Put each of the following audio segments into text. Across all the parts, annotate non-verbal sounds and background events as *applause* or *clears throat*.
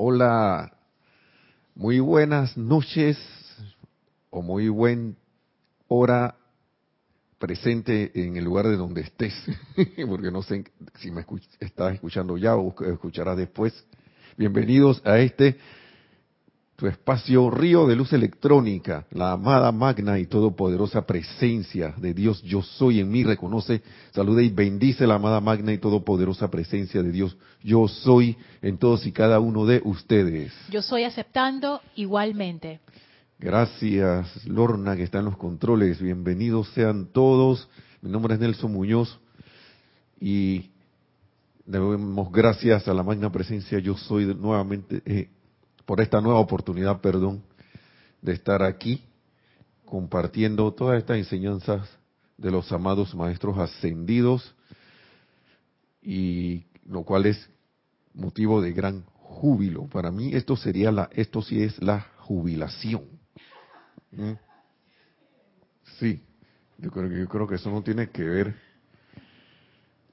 Hola, muy buenas noches o muy buen hora presente en el lugar de donde estés, *laughs* porque no sé si me estás escuchando ya o escucharás después. Bienvenidos a este tu espacio río de luz electrónica, la amada magna y todopoderosa presencia de Dios yo soy en mí, reconoce, saluda y bendice la amada magna y todopoderosa presencia de Dios yo soy en todos y cada uno de ustedes. Yo soy aceptando igualmente. Gracias, Lorna, que está en los controles. Bienvenidos sean todos. Mi nombre es Nelson Muñoz y debemos gracias a la magna presencia yo soy nuevamente eh, por esta nueva oportunidad, perdón, de estar aquí compartiendo todas estas enseñanzas de los amados maestros ascendidos y lo cual es motivo de gran júbilo. Para mí esto sería la, esto sí es la jubilación. ¿Mm? Sí, yo creo, yo creo que eso no tiene que ver.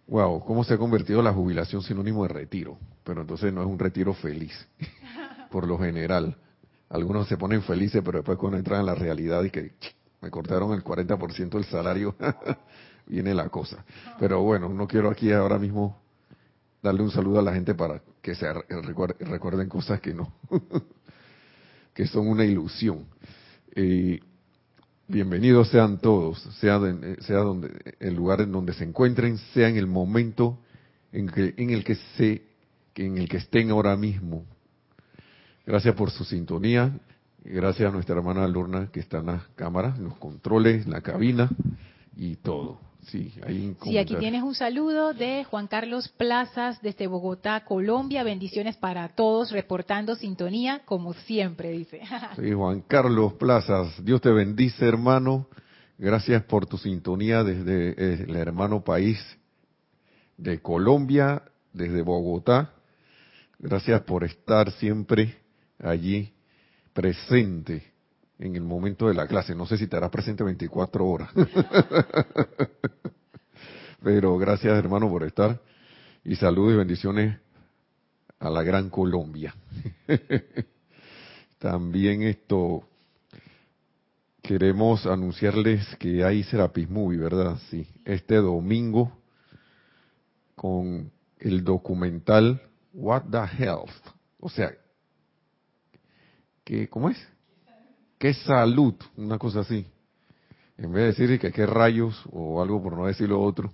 Wow, ¿cómo se ha convertido la jubilación sinónimo de retiro? Pero entonces no es un retiro feliz *laughs* por lo general. Algunos se ponen felices, pero después cuando entran en la realidad y que me cortaron el 40% del salario, *laughs* viene la cosa. Pero bueno, no quiero aquí ahora mismo darle un saludo a la gente para que se recuerden cosas que no, *laughs* que son una ilusión. bienvenidos sean todos, sea, sea donde, el lugar en donde se encuentren, sea en el momento en, que, en el que se, en el que estén ahora mismo, Gracias por su sintonía. Gracias a nuestra hermana Lorna que está en la cámara, en los controles, en la cabina y todo. Sí, ahí sí, aquí tienes un saludo de Juan Carlos Plazas desde Bogotá, Colombia. Bendiciones para todos, reportando sintonía como siempre, dice. *laughs* Sí, Juan Carlos Plazas, Dios te bendice, hermano. Gracias por tu sintonía desde eh, el hermano país de Colombia, desde Bogotá. Gracias por estar siempre allí presente en el momento de la clase. No sé si harás presente 24 horas. *laughs* Pero gracias hermano por estar y saludos y bendiciones a la Gran Colombia. *laughs* También esto queremos anunciarles que hay Serapis Movie, ¿verdad? Sí, este domingo con el documental What the Health. O sea, ¿Qué, ¿Cómo es? ¿Qué salud? Una cosa así. En vez de decir que qué rayos o algo por no decir lo otro.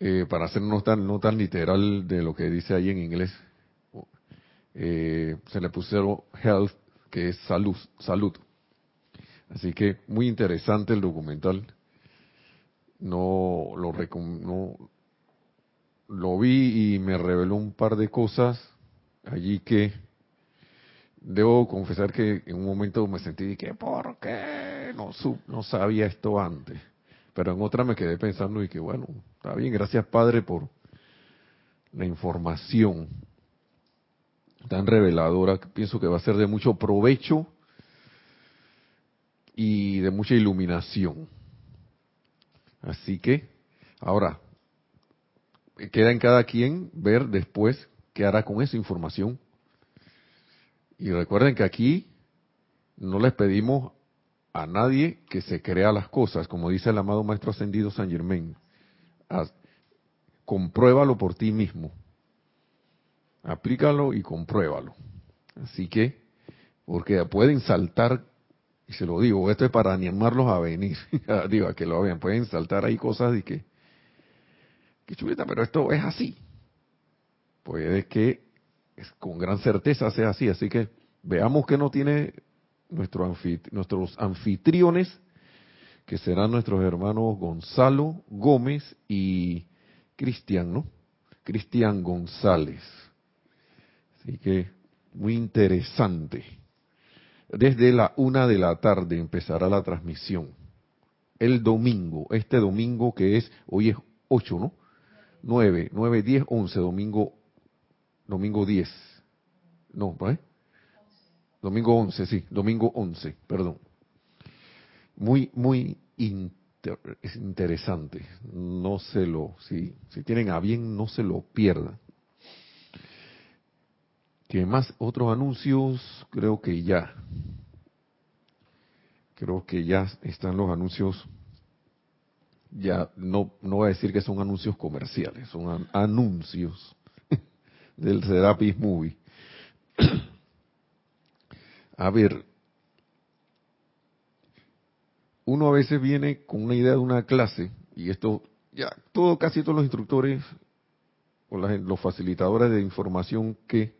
Eh, para hacernos tan, no tan literal de lo que dice ahí en inglés. Eh, se le pusieron health, que es salud, salud. Así que muy interesante el documental. No lo, no, lo vi y me reveló un par de cosas allí que debo confesar que en un momento me sentí que por qué no no sabía esto antes pero en otra me quedé pensando y que bueno está bien gracias padre por la información tan reveladora. Pienso que va a ser de mucho provecho y de mucha iluminación así que ahora queda en cada quien ver después qué hará con esa información y recuerden que aquí no les pedimos a nadie que se crea las cosas, como dice el amado Maestro Ascendido San Germain. compruébalo por ti mismo. Aplícalo y compruébalo. Así que, porque pueden saltar, y se lo digo, esto es para animarlos a venir, *laughs* digo, a que lo vean, pueden saltar ahí cosas y que, que chuleta, pero esto es así. Puede que con gran certeza sea así. Así que veamos que no tiene nuestro nuestros anfitriones, que serán nuestros hermanos Gonzalo Gómez y Cristian, ¿no? Cristian González. Así que muy interesante. Desde la una de la tarde empezará la transmisión. El domingo, este domingo que es, hoy es 8, ¿no? 9, 9, 10, 11, domingo domingo 10. No, ¿eh? Domingo 11, sí, domingo 11, perdón. Muy, muy interesante. No se lo, si, si tienen a bien, no se lo pierdan. ¿Qué más? Otros anuncios, creo que ya. Creo que ya están los anuncios. Ya no, no voy a decir que son anuncios comerciales, son anuncios del Serapis Movie. *clears throat* a ver, uno a veces viene con una idea de una clase, y esto ya, todo, casi todos los instructores o los facilitadores de información que,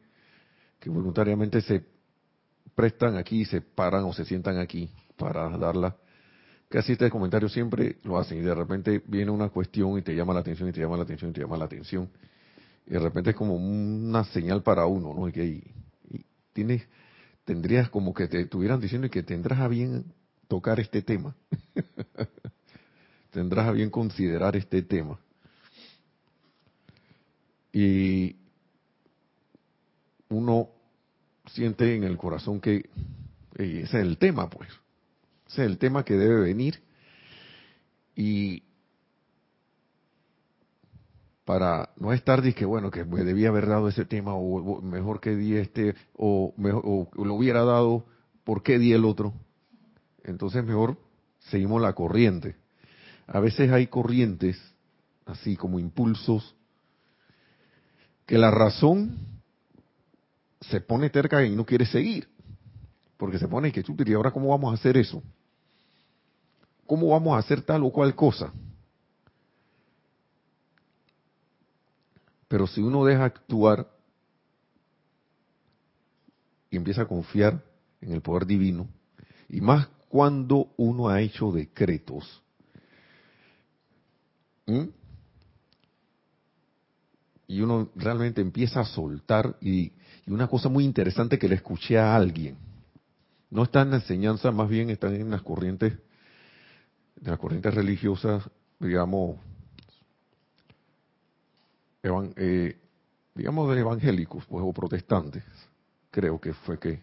que voluntariamente se prestan aquí, se paran o se sientan aquí para darla, casi este comentario siempre lo hacen y de repente viene una cuestión y te llama la atención y te llama la atención y te llama la atención de repente es como una señal para uno, ¿no? Y que tienes, tendrías como que te estuvieran diciendo que tendrás a bien tocar este tema. *laughs* tendrás a bien considerar este tema. Y uno siente en el corazón que ese es el tema, pues. Ese es el tema que debe venir. Y para no estar que bueno que me debía haber dado ese tema o, mejor que di este o, mejor, o lo hubiera dado por qué di el otro entonces mejor seguimos la corriente. A veces hay corrientes así como impulsos que la razón se pone terca y no quiere seguir porque se pone que y ahora cómo vamos a hacer eso cómo vamos a hacer tal o cual cosa Pero si uno deja actuar y empieza a confiar en el poder divino, y más cuando uno ha hecho decretos, y uno realmente empieza a soltar, y, una cosa muy interesante que le escuché a alguien, no está en la enseñanza, más bien está en las corrientes, en las corrientes religiosas, digamos, eh, digamos, de evangélicos pues, o protestantes, creo que fue que,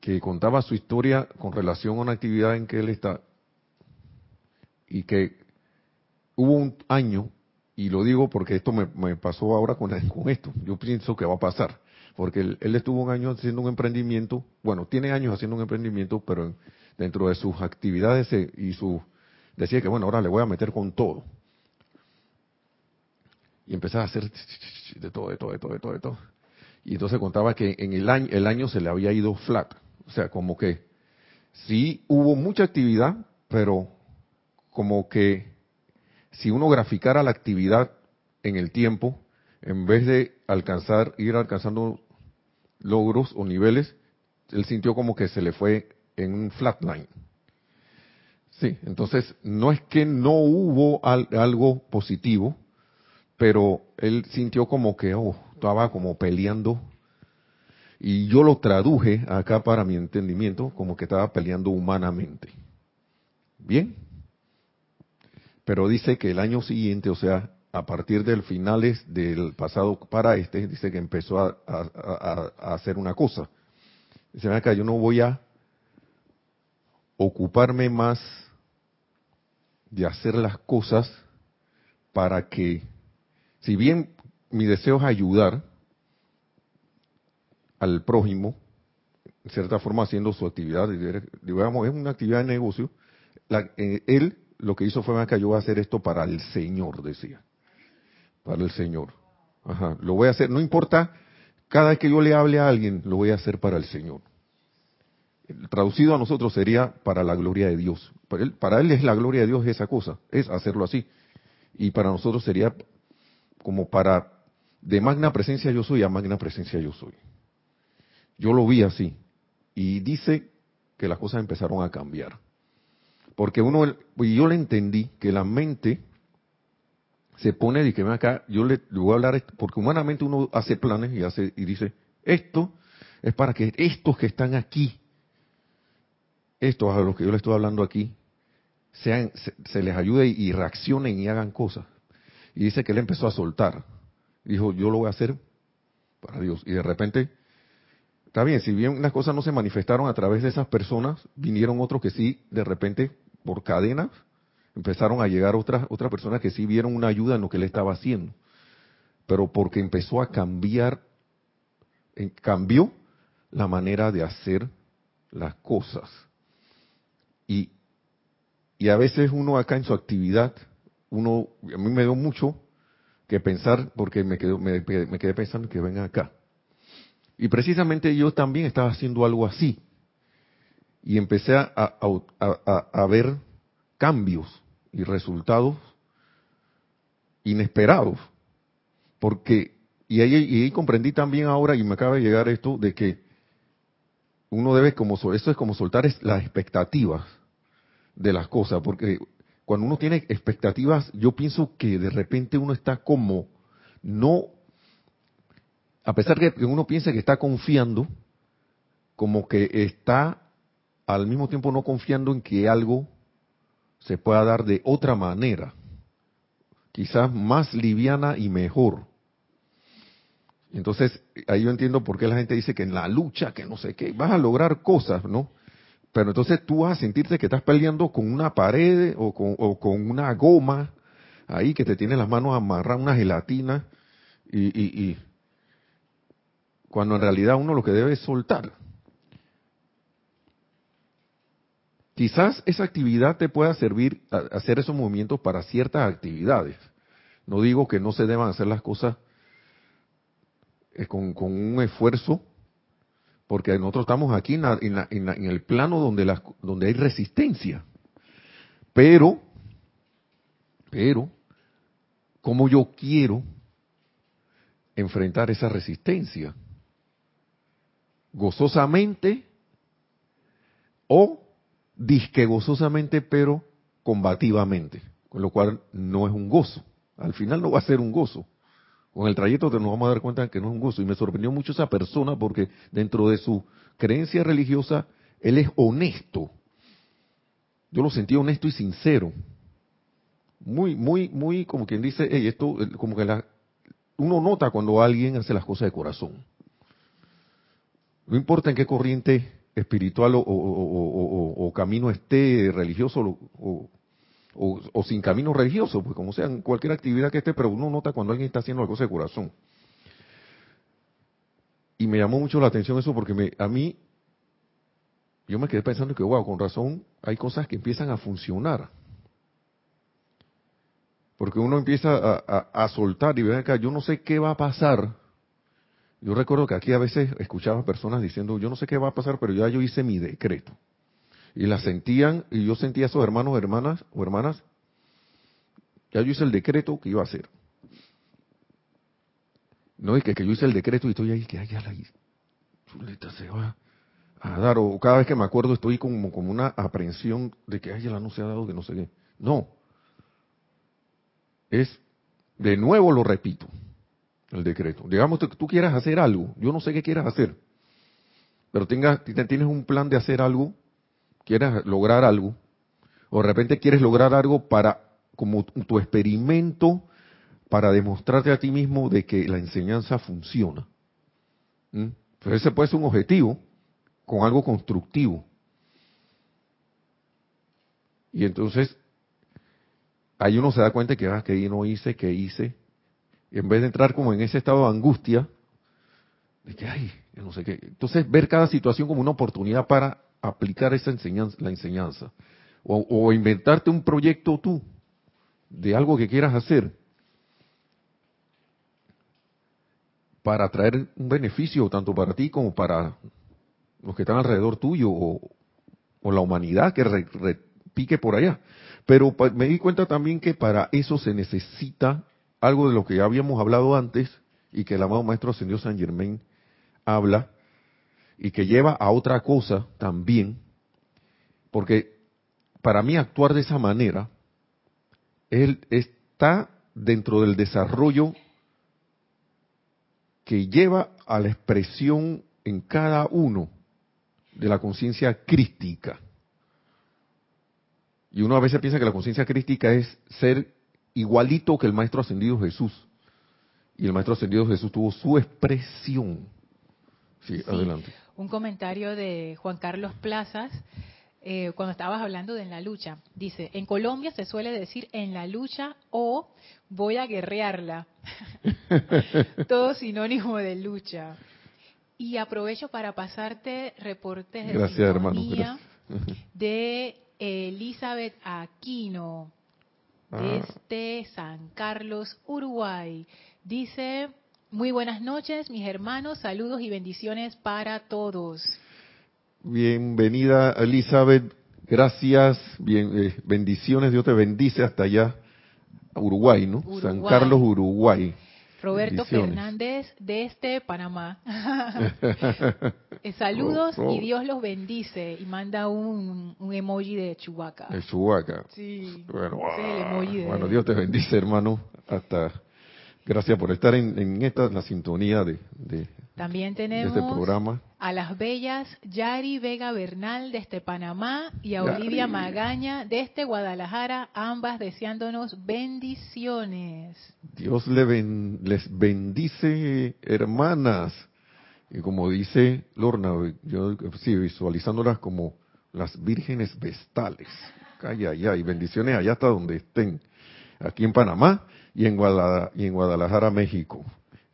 que contaba su historia con relación a una actividad en que él está y que hubo un año, y lo digo porque esto me, pasó ahora con, con, esto, yo pienso que va a pasar, porque él, él, estuvo un año haciendo un emprendimiento, bueno, tiene años haciendo un emprendimiento, pero dentro de sus actividades y su, decía que bueno, ahora le voy a meter con todo y empezaba a hacer de todo, de todo, de todo, de todo, de todo. Y entonces contaba que en el año, el año se le había ido flat. O sea, como que sí hubo mucha actividad, pero como que si uno graficara la actividad en el tiempo, en vez de alcanzar, ir alcanzando logros o niveles, él sintió como que se le fue en un flatline. Sí, entonces no es que no hubo algo positivo, pero él sintió como que oh, estaba como peleando y yo lo traduje acá para mi entendimiento como que estaba peleando humanamente. Bien, pero dice que el año siguiente, o sea, a partir del finales del pasado para este, dice que empezó a, a hacer una cosa. Dice, acá, yo no voy a ocuparme más de hacer las cosas para que si bien mi deseo es ayudar al prójimo, en cierta forma haciendo su actividad, digamos, es una actividad de negocio, eh, él lo que hizo fue que yo voy a hacer esto para el Señor, decía, para el Señor. Ajá, lo voy a hacer, no importa, cada vez que yo le hable a alguien, lo voy a hacer para el Señor. Traducido a nosotros sería para la gloria de Dios. Para él, para él es la gloria de Dios esa cosa, es hacerlo así. Y para nosotros sería como para de magna presencia yo soy a magna presencia yo soy. Yo lo vi así. Y dice que las cosas empezaron a cambiar. Porque uno, y yo le entendí que la mente se pone y que ven acá, yo le, voy a hablar, porque humanamente uno hace planes y hace, y dice, esto es para que estos que están aquí, estos a los que yo le estoy hablando aquí, sean, se les ayude y reaccionen y hagan cosas. Y dice que él empezó a soltar. Dijo, yo lo voy a hacer para Dios. Y de repente, está bien, si bien las cosas no se manifestaron a través de esas personas, vinieron otros que sí, de repente, por cadenas, empezaron a llegar otras, otras personas que sí vieron una ayuda en lo que él estaba haciendo. Pero porque empezó a cambiar cambió la manera de hacer las cosas. Y, y a veces uno acá en su actividad, uno, a mí me dio mucho que pensar, porque me, quedo, me, quedé pensando que venga acá. Y precisamente yo también estaba haciendo algo así. Y empecé a, ver cambios y resultados inesperados. Porque, y ahí, y ahí comprendí también ahora, y me acaba de llegar esto, de que uno debe como eso es como soltar las expectativas de las cosas, porque cuando uno tiene expectativas, yo pienso que de repente uno está como no, a pesar que uno piensa que está confiando, como que está al mismo tiempo no confiando en que algo se pueda dar de otra manera, quizás más liviana y mejor. Entonces, ahí yo entiendo por qué la gente dice que en la lucha, que no sé qué, vas a lograr cosas, ¿no? Pero entonces tú vas a sentirte que estás peleando con una pared o con, una goma ahí que te tiene las manos amarradas, una gelatina, y, y, cuando en realidad uno lo que debe es soltar. Quizás esa actividad te pueda servir a hacer esos movimientos para ciertas actividades. No digo que no se deban hacer las cosas eh, con, un esfuerzo, porque nosotros estamos aquí en, el plano donde, las, donde hay resistencia. Pero, pero, ¿cómo yo quiero enfrentar esa resistencia? ¿Gozosamente o disque gozosamente, pero combativamente? Con lo cual no es un gozo. Al final no va a ser un gozo. Con el trayecto nos vamos a dar cuenta que no es un gusto. Y me sorprendió mucho esa persona porque dentro de su creencia religiosa, él es honesto. Yo lo sentí honesto y sincero. Muy, muy, muy, como quien dice, esto, como que la, uno nota cuando alguien hace las cosas de corazón. No importa en qué corriente espiritual o, camino esté religioso o, o, sin camino religioso, pues como sea, cualquier actividad que esté, pero uno nota cuando alguien está haciendo algo de corazón. Y me llamó mucho la atención eso porque me, a mí, yo me quedé pensando que, wow, con razón, hay cosas que empiezan a funcionar. Porque uno empieza a, soltar y ven acá, yo no sé qué va a pasar. Yo recuerdo que aquí a veces escuchaba personas diciendo, yo no sé qué va a pasar, pero ya yo hice mi decreto y la sentían, y yo sentía a esos hermanos, hermanas o hermanas, ya yo hice el decreto que iba a hacer. No es que, yo hice el decreto y estoy ahí, que ya la chuleta se va a dar, o cada vez que me acuerdo estoy como, como una aprensión de que ay, ya no se ha dado, que no sé qué. No. Es, de nuevo lo repito, el decreto. Digamos que tú quieras hacer algo, yo no sé qué quieras hacer, pero tengas, tienes un plan de hacer algo quieres lograr algo, o de repente quieres lograr algo para, como tu experimento, para demostrarte a ti mismo de que la enseñanza funciona. ¿Mm? Ese puede ser un objetivo con algo constructivo. Y entonces, ahí uno se da cuenta que, ah, que no hice, que hice. Y en vez de entrar como en ese estado de angustia, de que, ay, no sé qué. Entonces, ver cada situación como una oportunidad para aplicar esa enseñanza, la enseñanza. O, inventarte un proyecto tú de algo que quieras hacer para traer un beneficio tanto para ti como para los que están alrededor tuyo o, la humanidad que repique por allá. Pero me di cuenta también que para eso se necesita algo de lo que ya habíamos hablado antes y que el amado Maestro Ascendió San Germain habla, y que lleva a otra cosa también, porque para mí actuar de esa manera, él está dentro del desarrollo que lleva a la expresión en cada uno de la conciencia crística. Y uno a veces piensa que la conciencia crística es ser igualito que el Maestro Ascendido Jesús. Y el Maestro Ascendido Jesús tuvo su expresión. sí. adelante un comentario de Juan Carlos Plazas eh, cuando estabas hablando de en la lucha. Dice, en Colombia se suele decir en la lucha o voy a guerrearla. *laughs* Todo sinónimo de lucha. Y aprovecho para pasarte reportes de Gracias, hermano. Gracias. de Elizabeth Aquino, Ah. desde San Carlos, Uruguay. Dice, muy buenas noches, mis hermanos, saludos y bendiciones para todos. Bienvenida, Elizabeth. Gracias. Bien, eh, bendiciones. Dios te bendice hasta allá, Uruguay, ¿no? San. Carlos, Uruguay. Roberto. Fernández desde Panamá. *laughs* Eh, Saludos Oh, oh. y Dios los bendice. Y manda un, un emoji de Chewbacca. De Chubaca. Sí. Bueno, es el emoji de- bueno, Dios te bendice, hermano. Hasta gracias por estar en, en esta la sintonía de, de- También de tenemos este programa. a las bellas Yari Vega Bernal desde Panamá y a Yari. Olivia Magaña desde Guadalajara, ambas deseándonos bendiciones. Dios le ben- les bendice, hermanas. Y como dice Lorna, yo sí, visualizándolas como las vírgenes vestales. Ay, ay, ay, bendiciones allá hasta donde estén. Aquí en Panamá y en, Guadalajara, y en Guadalajara, México.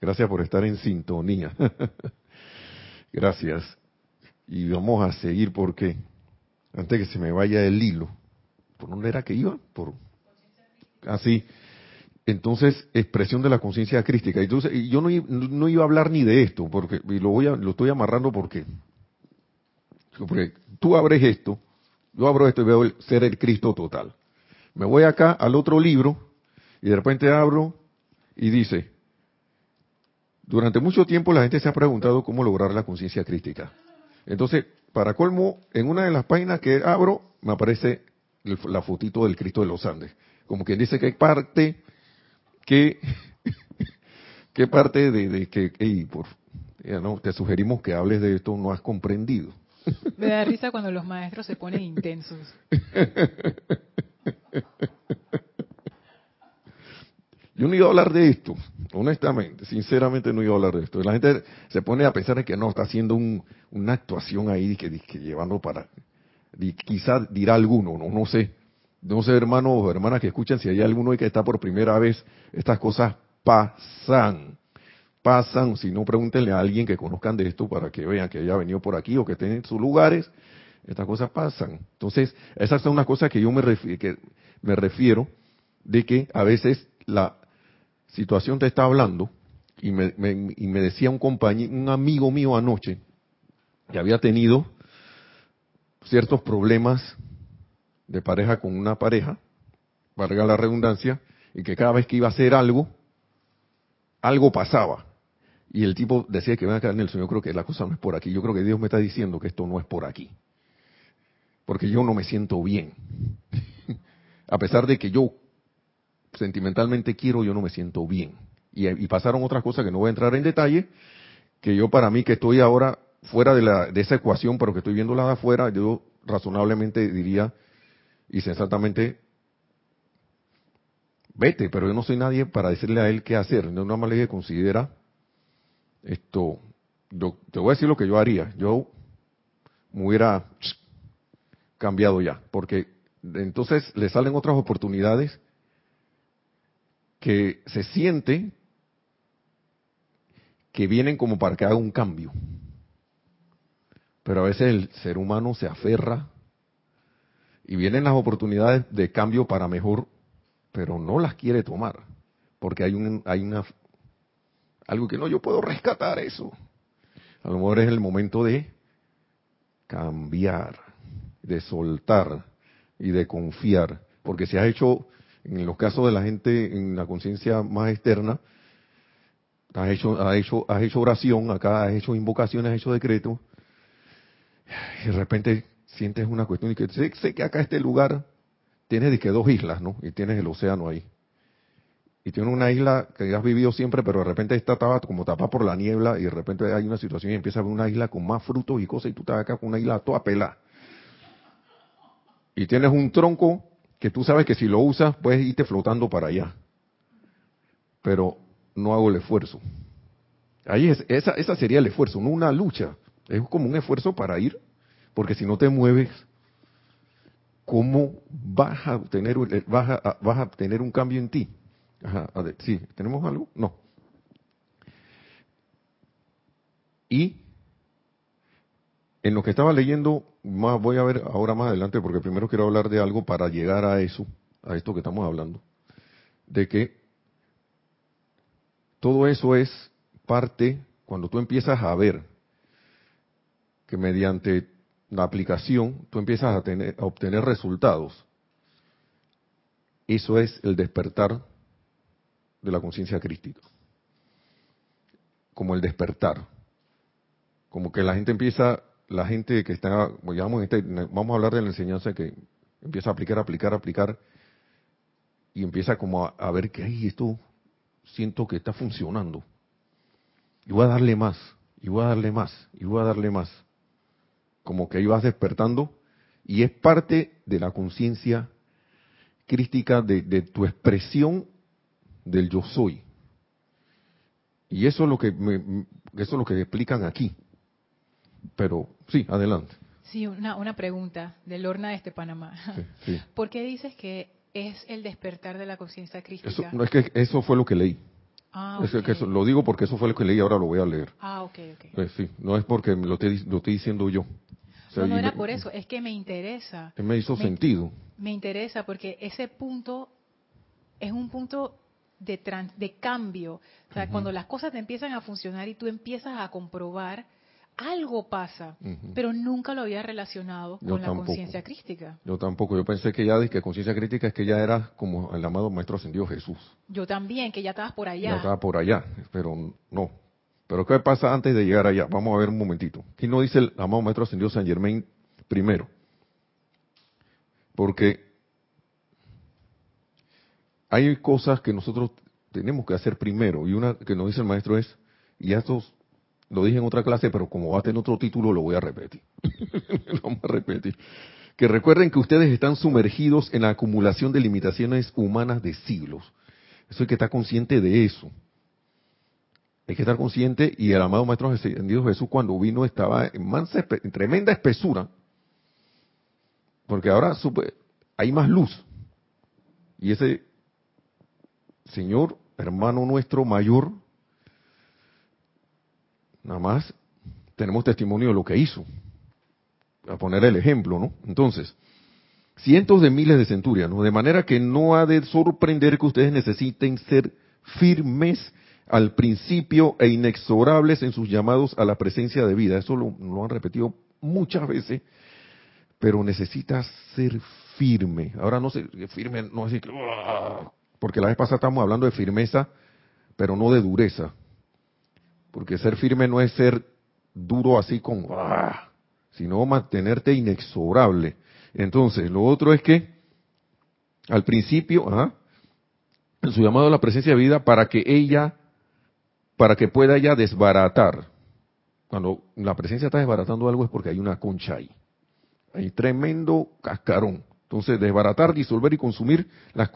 Gracias por estar en sintonía. *laughs* Gracias. Y vamos a seguir porque, antes que se me vaya el hilo, ¿por dónde era que iba? Por, así. Entonces, expresión de la conciencia crística. Entonces, yo no, no iba a hablar ni de esto, porque y lo voy a, lo estoy amarrando porque, porque tú abres esto, yo abro esto y veo ser el Cristo total. Me voy acá al otro libro y de repente abro y dice, durante mucho tiempo la gente se ha preguntado cómo lograr la conciencia crística. Entonces, para colmo, en una de las páginas que abro me aparece el- la fotito del Cristo de los Andes. Como quien dice que hay parte que, *laughs* qué parte de, de que, por, ya no, te sugerimos que hables de esto, no has comprendido. *laughs* Me da risa cuando los maestros se ponen intensos. *laughs* Yo no iba a hablar de esto, honestamente, sinceramente no iba a hablar de esto. La gente se pone a pensar en que no, está haciendo un- una actuación ahí que, llevando para, y quizá dirá alguno, no, sé. No sé, hermanos o hermanas que escuchan, si hay alguno que está por primera vez, estas cosas pasan, pasan. Si no, pregúntenle a alguien que conozcan de esto para que vean que haya venido por aquí o que estén en sus lugares. Estas cosas pasan. Entonces, esas son unas cosas que yo me, que me refiero de que a veces la situación te está hablando y me, me- y me decía un compañero, un amigo mío anoche que había tenido ciertos problemas de pareja con una pareja, valga la redundancia, y que cada vez que iba a hacer algo, algo pasaba. Y el tipo decía que ven acá, Nelson, yo creo que la cosa no es por aquí, yo creo que Dios me está diciendo que esto no es por aquí. Porque yo no me siento bien. *laughs* a pesar de que yo sentimentalmente quiero, yo no me siento bien. Y, pasaron otras cosas que no voy a entrar en detalle, que yo para mí que estoy ahora fuera de, la, de esa ecuación, pero que estoy viéndola de afuera, yo razonablemente diría y sensatamente, vete, pero yo no soy nadie para decirle a él qué hacer. No nada más le dije, considera esto, yo, te voy a decir lo que yo haría. Yo me hubiera cambiado ya, porque entonces le salen otras oportunidades que se siente que vienen como para que haga un cambio. Pero a veces el ser humano se aferra y vienen las oportunidades de cambio para mejor, pero no las quiere tomar, porque hay un, hay una algo que no yo puedo rescatar eso. A lo mejor es el momento de cambiar, de soltar y de confiar, porque si has hecho en los casos de la gente en la conciencia más externa, has hecho, has hecho, has hecho oración, acá has hecho invocaciones, has hecho decretos, y de repente sientes una cuestión y que sé, sé que acá este lugar tiene de que dos islas, ¿no? Y tienes el océano ahí. Y tiene una isla que has vivido siempre, pero de repente está estaba como tapada por la niebla y de repente hay una situación y empieza a ver una isla con más frutos y cosas y tú estás acá con una isla toda pelada. Y tienes un tronco que tú sabes que si lo usas puedes irte flotando para allá. Pero no hago el esfuerzo. Ahí es, esa, esa sería el esfuerzo, no una lucha. Es como un esfuerzo para ir, porque si no te mueves, ¿cómo vas a obtener, vas a, vas a obtener un cambio en ti? A ver, sí, ¿tenemos algo? No. Y en lo que estaba leyendo, más voy a ver ahora más adelante, porque primero quiero hablar de algo para llegar a eso, a esto que estamos hablando, de que todo eso es parte, cuando tú empiezas a ver que mediante la aplicación tú empiezas a, tener, a obtener resultados, eso es el despertar de la conciencia crística. Como el despertar. Como que la gente empieza, la gente que está, este, vamos a hablar de la enseñanza que empieza a aplicar, aplicar, aplicar, y empieza como a, ver que, ay, esto siento que está funcionando. Y voy a darle más, y voy a darle más, y voy a darle más. Como que ahí vas despertando, y es parte de la conciencia crística de, de, tu expresión del yo soy. Y eso es lo que me, eso es lo que explican aquí. Pero sí, adelante. Sí, una, una pregunta de Lorna de este Panamá. Sí, sí. *laughs* ¿Por qué dices que es el despertar de la conciencia crística? Eso, no es que eso fue lo que leí. ah, Es que ok. eso, lo digo porque eso fue lo que leí, ahora lo voy a leer. Ah, ok, ok. Eh, sí, no es porque lo estoy, lo estoy diciendo yo. O sea, no, no era me- por eso, es que me interesa. Me hizo Me- sentido. Me interesa porque ese punto es un punto de, tran- de cambio. O sea, cuando las cosas te empiezan a funcionar y tú empiezas a comprobar, algo pasa. Pero nunca lo había relacionado Yo con la conciencia crística. Yo tampoco, yo pensé que ya de que conciencia crítica es que ya era como el amado Maestro Ascendido Jesús. Yo también, que ya estabas por Ya allá. estaba por allá, pero no. Pero ¿qué pasa antes de llegar allá? Vamos a ver un momentito. Aquí no dice el amado Maestro Ascendido San Germain primero. Porque hay cosas que nosotros tenemos que hacer primero. Y una que nos dice el maestro es, y esto lo dije en otra clase, pero como va a tener otro título, lo voy a repetir. *laughs* lo vamos a repetir. Que recuerden que ustedes están sumergidos en la acumulación de limitaciones humanas de siglos. Eso hay que estar consciente de eso. Hay que estar consciente, y el amado Maestro Ascendido Jesús cuando vino estaba en, mansa en tremenda espesura. Porque ahora supe- hay más luz. Y ese Señor, hermano nuestro mayor, nada más tenemos testimonio de lo que hizo. A poner el ejemplo, ¿no? Entonces, cientos de miles de centurianos, de manera que no ha de sorprender que ustedes necesiten ser firmes al principio e inexorables en sus llamados a la presencia de vida. Eso lo, han repetido muchas veces, pero necesitas ser firme. Ahora no sé, firme, no que, "Uah", porque la vez pasada estábamos hablando de firmeza, pero no de dureza. Porque ser firme no es ser duro así con, "Uah", sino mantenerte inexorable. Entonces, lo otro es que al principio, ajá, en su llamado a la presencia de vida, para que ella, para que pueda ella desbaratar. Cuando la presencia está desbaratando algo es porque hay una concha ahí. Hay tremendo cascarón. Entonces, desbaratar, disolver y consumir las,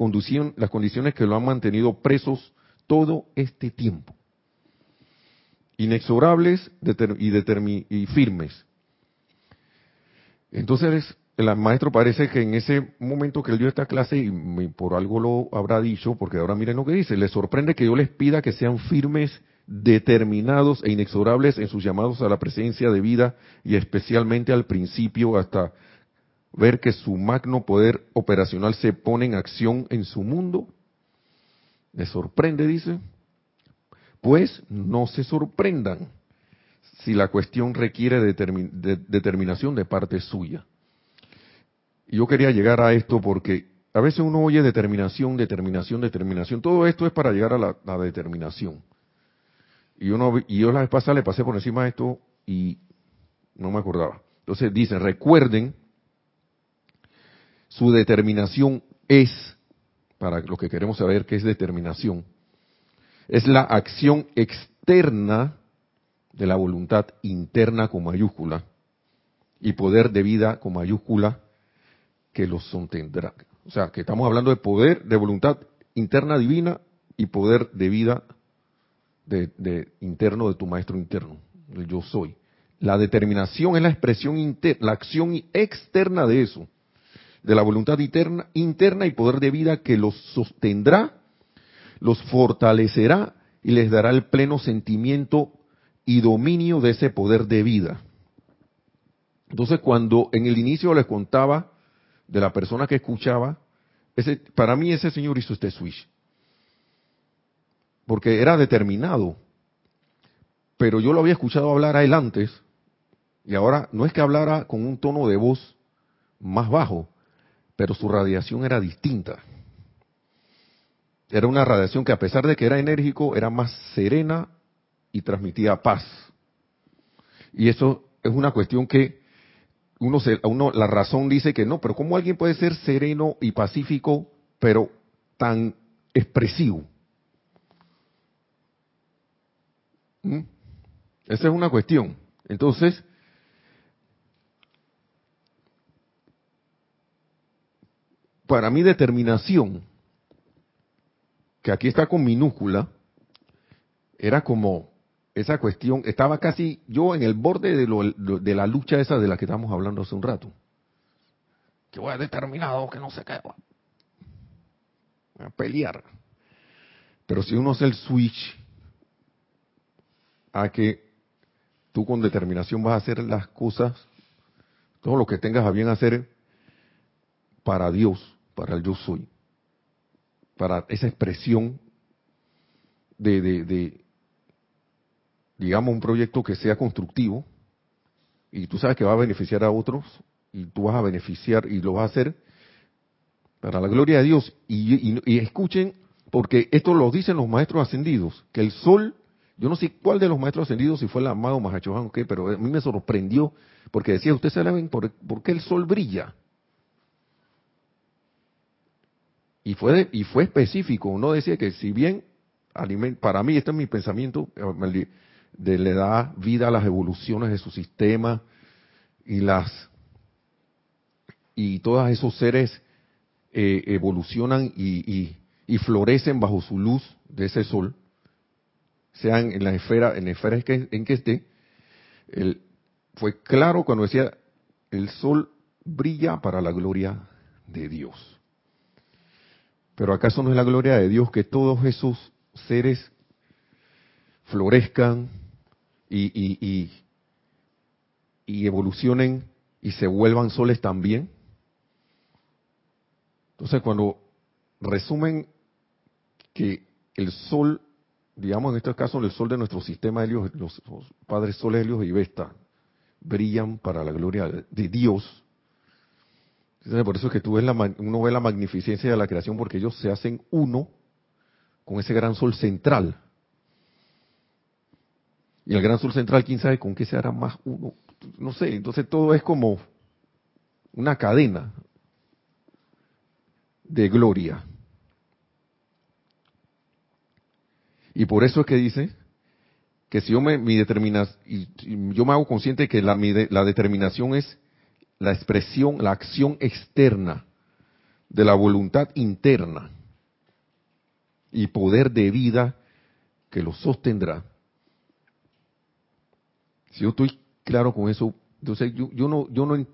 las condiciones que lo han mantenido presos todo este tiempo. Inexorables y, firmes. Entonces, el maestro parece que en ese momento que él dio esta clase, y por algo lo habrá dicho, porque ahora miren lo que dice, les sorprende que yo les pida que sean firmes, determinados e inexorables en sus llamados a la presencia de vida y especialmente al principio hasta ver que su magno poder operacional se pone en acción en su mundo. ¿Les sorprende, dice? Pues no se sorprendan si la cuestión requiere determin- de- determinación de parte suya. Yo quería llegar a esto porque a veces uno oye determinación, determinación, determinación. Todo esto es para llegar a la, determinación. Y, uno, y yo la vez pasada le pasé por encima de esto y no me acordaba. Entonces dice, recuerden, su determinación es, para lo que queremos saber qué es determinación, es la acción externa de la voluntad interna con mayúscula y poder de vida con mayúscula que los sostendrá. O sea, que estamos hablando de poder de voluntad interna divina y poder de vida de, interno de tu maestro interno, el yo soy. La determinación es la expresión interna, la acción externa de eso, de la voluntad interna, interna y poder de vida que los sostendrá, los fortalecerá y les dará el pleno sentimiento y dominio de ese poder de vida. Entonces, cuando en el inicio les contaba de la persona que escuchaba, ese, para mí ese señor hizo este switch. Porque era determinado. Pero yo lo había escuchado hablar a él antes, y ahora no es que hablara con un tono de voz más bajo, pero su radiación era distinta. Era una radiación que a pesar de que era enérgico, era más serena y transmitía paz. Y eso es una cuestión que uno, se, uno la razón dice que no, pero ¿cómo alguien puede ser sereno y pacífico, pero tan expresivo? ¿Mm? Esa es una cuestión. Entonces, para mi determinación, que aquí está con minúscula, era como esa cuestión, estaba casi yo en el borde de, de la lucha esa de la que estamos hablando hace un rato. Que voy a determinado que no se qué. a pelear. Pero si uno hace el switch a que tú con determinación vas a hacer las cosas, todo lo que tengas a bien hacer para Dios, para el yo soy, para esa expresión de, de, digamos, un proyecto que sea constructivo, y tú sabes que va a beneficiar a otros, y tú vas a beneficiar y lo vas a hacer para la gloria de Dios. Y, y escuchen, porque esto lo dicen los maestros ascendidos, que el sol yo no sé cuál de los maestros ascendidos, si fue el amado Mahachohan o qué, pero a mí me sorprendió porque decía, ustedes saben por, por qué el sol brilla. Y fue, y fue específico, uno decía que si bien, para mí este es mi pensamiento, eh, de, le da vida a las evoluciones de su sistema y las y todos esos seres eh, evolucionan y, y florecen bajo su luz de ese sol sean en la esfera, en la esfera en que esté, fue claro cuando decía, el sol brilla para la gloria de Dios. Pero acaso no es la gloria de Dios que todos esos seres florezcan y, y, y evolucionen y se vuelvan soles también. Entonces cuando resumen que el sol digamos en este caso el sol de nuestro sistema Helios, los, padres soles Helios y Vesta, brillan para la gloria de Dios. Por eso es que tú ves la, uno ve la magnificencia de la creación porque ellos se hacen uno con ese gran sol central. Y el gran sol central, quién sabe con qué se hará más uno. No sé, entonces todo es como una cadena de gloria. Y por eso es que dice que si yo me, mi y, yo me hago consciente que la, la determinación es la expresión, la acción externa de la voluntad interna y poder de vida que lo sostendrá. Si yo estoy claro con eso, entonces yo, no, yo no,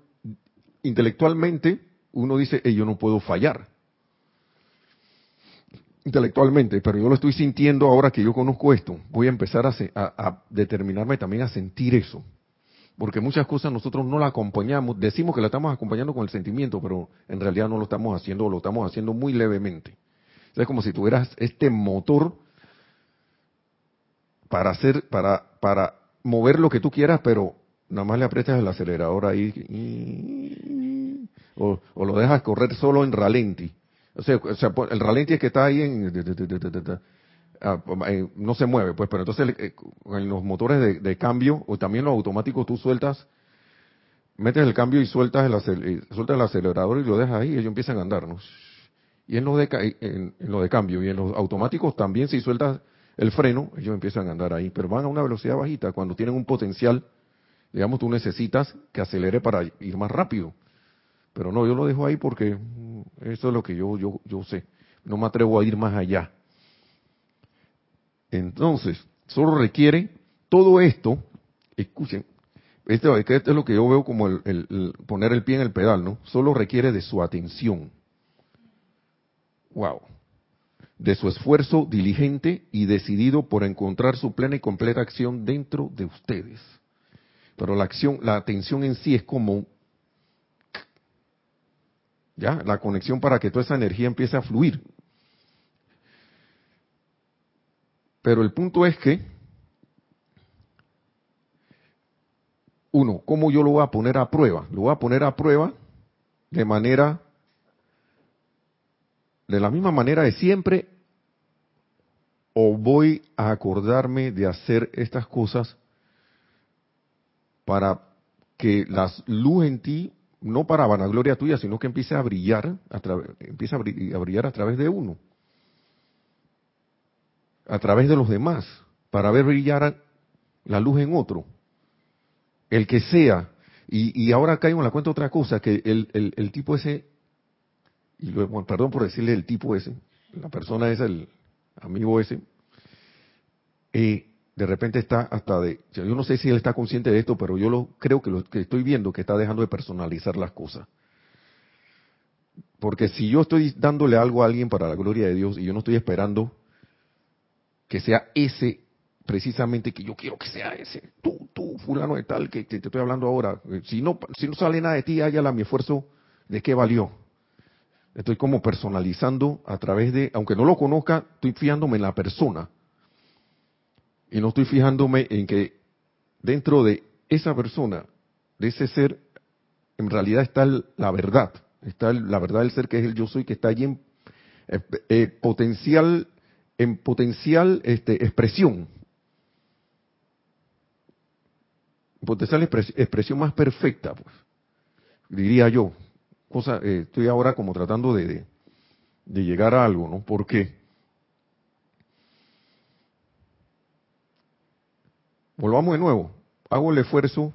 intelectualmente uno dice, yo no puedo fallar intelectualmente, pero yo lo estoy sintiendo ahora que yo conozco esto. Voy a empezar a, determinarme también a sentir eso. Porque muchas cosas nosotros no la acompañamos, decimos que la estamos acompañando con el sentimiento, pero en realidad no lo estamos haciendo, lo estamos haciendo muy levemente. Es como si tuvieras este motor para hacer, para, para mover lo que tú quieras, pero nada más le aprietas el acelerador ahí o, o lo dejas correr solo en ralenti o sea, el ralenti es que está ahí en, no se mueve, pues, pero entonces eh, en los motores de, cambio o también los automáticos tú sueltas, metes el cambio y sueltas el, sueltas el acelerador y lo dejas ahí y ellos empiezan a andar, ¿no? Y en los de, en, lo de cambio y en los automáticos también si sueltas el freno, ellos empiezan a andar ahí, pero van a una velocidad bajita cuando tienen un potencial, digamos, tú necesitas que acelere para ir más rápido. Pero no, yo lo dejo ahí porque eso es lo que yo, yo, yo sé. No me atrevo a ir más allá. Entonces, solo requiere todo esto, escuchen, esto, esto es lo que yo veo como el, poner el pie en el pedal, ¿no? Solo requiere de su atención. Wow. De su esfuerzo diligente y decidido por encontrar su plena y completa acción dentro de ustedes. pero la acción, la atención en sí es como ya la conexión para que toda esa energía empiece a fluir. Pero el punto es que uno, ¿cómo yo lo voy a poner a prueba? Lo voy a poner a prueba de manera de la misma manera de siempre o voy a acordarme de hacer estas cosas para que la luz en ti, no para vanagloria tuya, sino que empiece a brillar, a empiece a brillar a través de uno, a través de los demás, para ver brillar la luz en otro, el que sea. Y, ahora caigo en la cuenta otra cosa, que el, el, tipo ese, y luego, perdón por decirle el tipo ese, la persona es el amigo ese, eh, de repente está hasta de, yo no sé si él está consciente de esto, pero yo lo creo que lo que estoy viendo que está dejando de personalizar las cosas. Porque si yo estoy dándole algo a alguien para la gloria de Dios y yo no estoy esperando que sea ese precisamente que yo quiero que sea ese, tú, tú, fulano de tal, que te, estoy hablando ahora, eh, si no, si no sale nada de ti, háyala mi esfuerzo, ¿de qué valió? Estoy como personalizando a través de, aunque no lo conozca, estoy fiándome en la persona. Y no estoy fijándome en que dentro de esa persona, de ese ser, en realidad está la verdad, está la verdad del ser que es el yo soy, que está allí en eh, eh, potencial, en potencial este, expresión, potencial expresión más perfecta, pues, diría yo. Cosa, eh, estoy ahora como tratando de, de, llegar a algo, ¿no? Porque volvamos de nuevo, hago el esfuerzo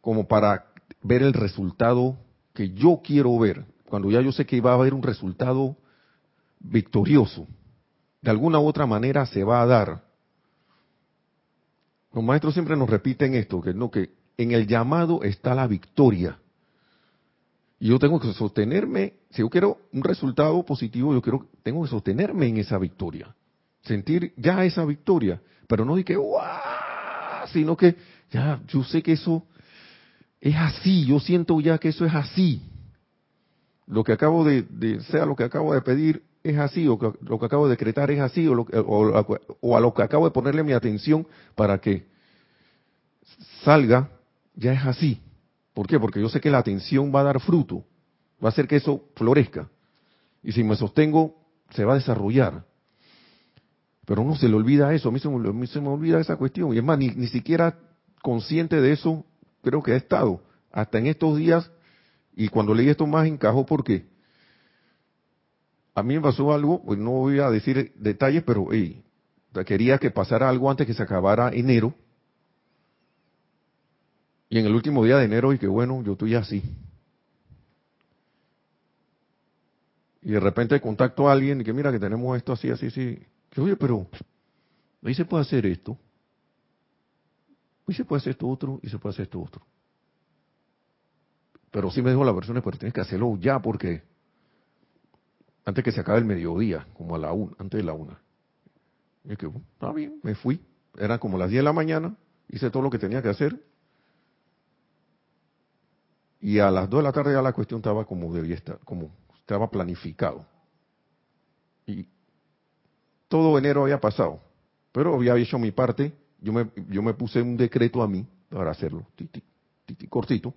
como para ver el resultado que yo quiero ver, cuando ya yo sé que va a haber un resultado victorioso. De alguna u otra manera se va a dar. Los maestros siempre nos repiten esto, que no, que en el llamado está la victoria. Y yo tengo que sostenerme, si yo quiero un resultado positivo, yo quiero, tengo que sostenerme en esa victoria. Sentir ya esa victoria, pero no de que, ¡guau! sino que ya yo sé que eso es así, yo siento ya que eso es así. Lo que acabo de, sea lo que acabo de pedir es así, o lo que acabo de decretar es así, o, o, a lo que acabo de ponerle mi atención para que salga, ya es así. ¿Por qué? Porque yo sé que la atención va a dar fruto, va a hacer que eso florezca. Y si me sostengo, se va a desarrollar. Pero uno se le olvida eso, a mí se me, olvida esa cuestión. Y es más, ni, ni siquiera consciente de eso creo que he estado. Hasta en estos días, y cuando leí esto más encajó porque a mí me pasó algo, pues no voy a decir detalles, pero quería que pasara algo antes que se acabara enero. Y en el último día de enero, y que bueno, yo estoy así. Y de repente contacto a alguien y que mira que tenemos esto así, así, así. Que, oye, pero ahí se puede hacer esto, ahí se puede hacer esto otro, y se puede hacer esto otro. Pero sí me dijo la persona, pero tienes que hacerlo ya porque antes que se acabe el mediodía, como a la una, antes de la una. Y que, está bien, me fui. Eran como las 10 de la mañana, hice todo lo que tenía que hacer. Y a las 2 de la tarde ya la cuestión estaba como debía estar, como estaba planificado. Y todo enero había pasado, pero había hecho mi parte, yo me, yo me puse un decreto a mí para hacerlo, titi, titi, cortito.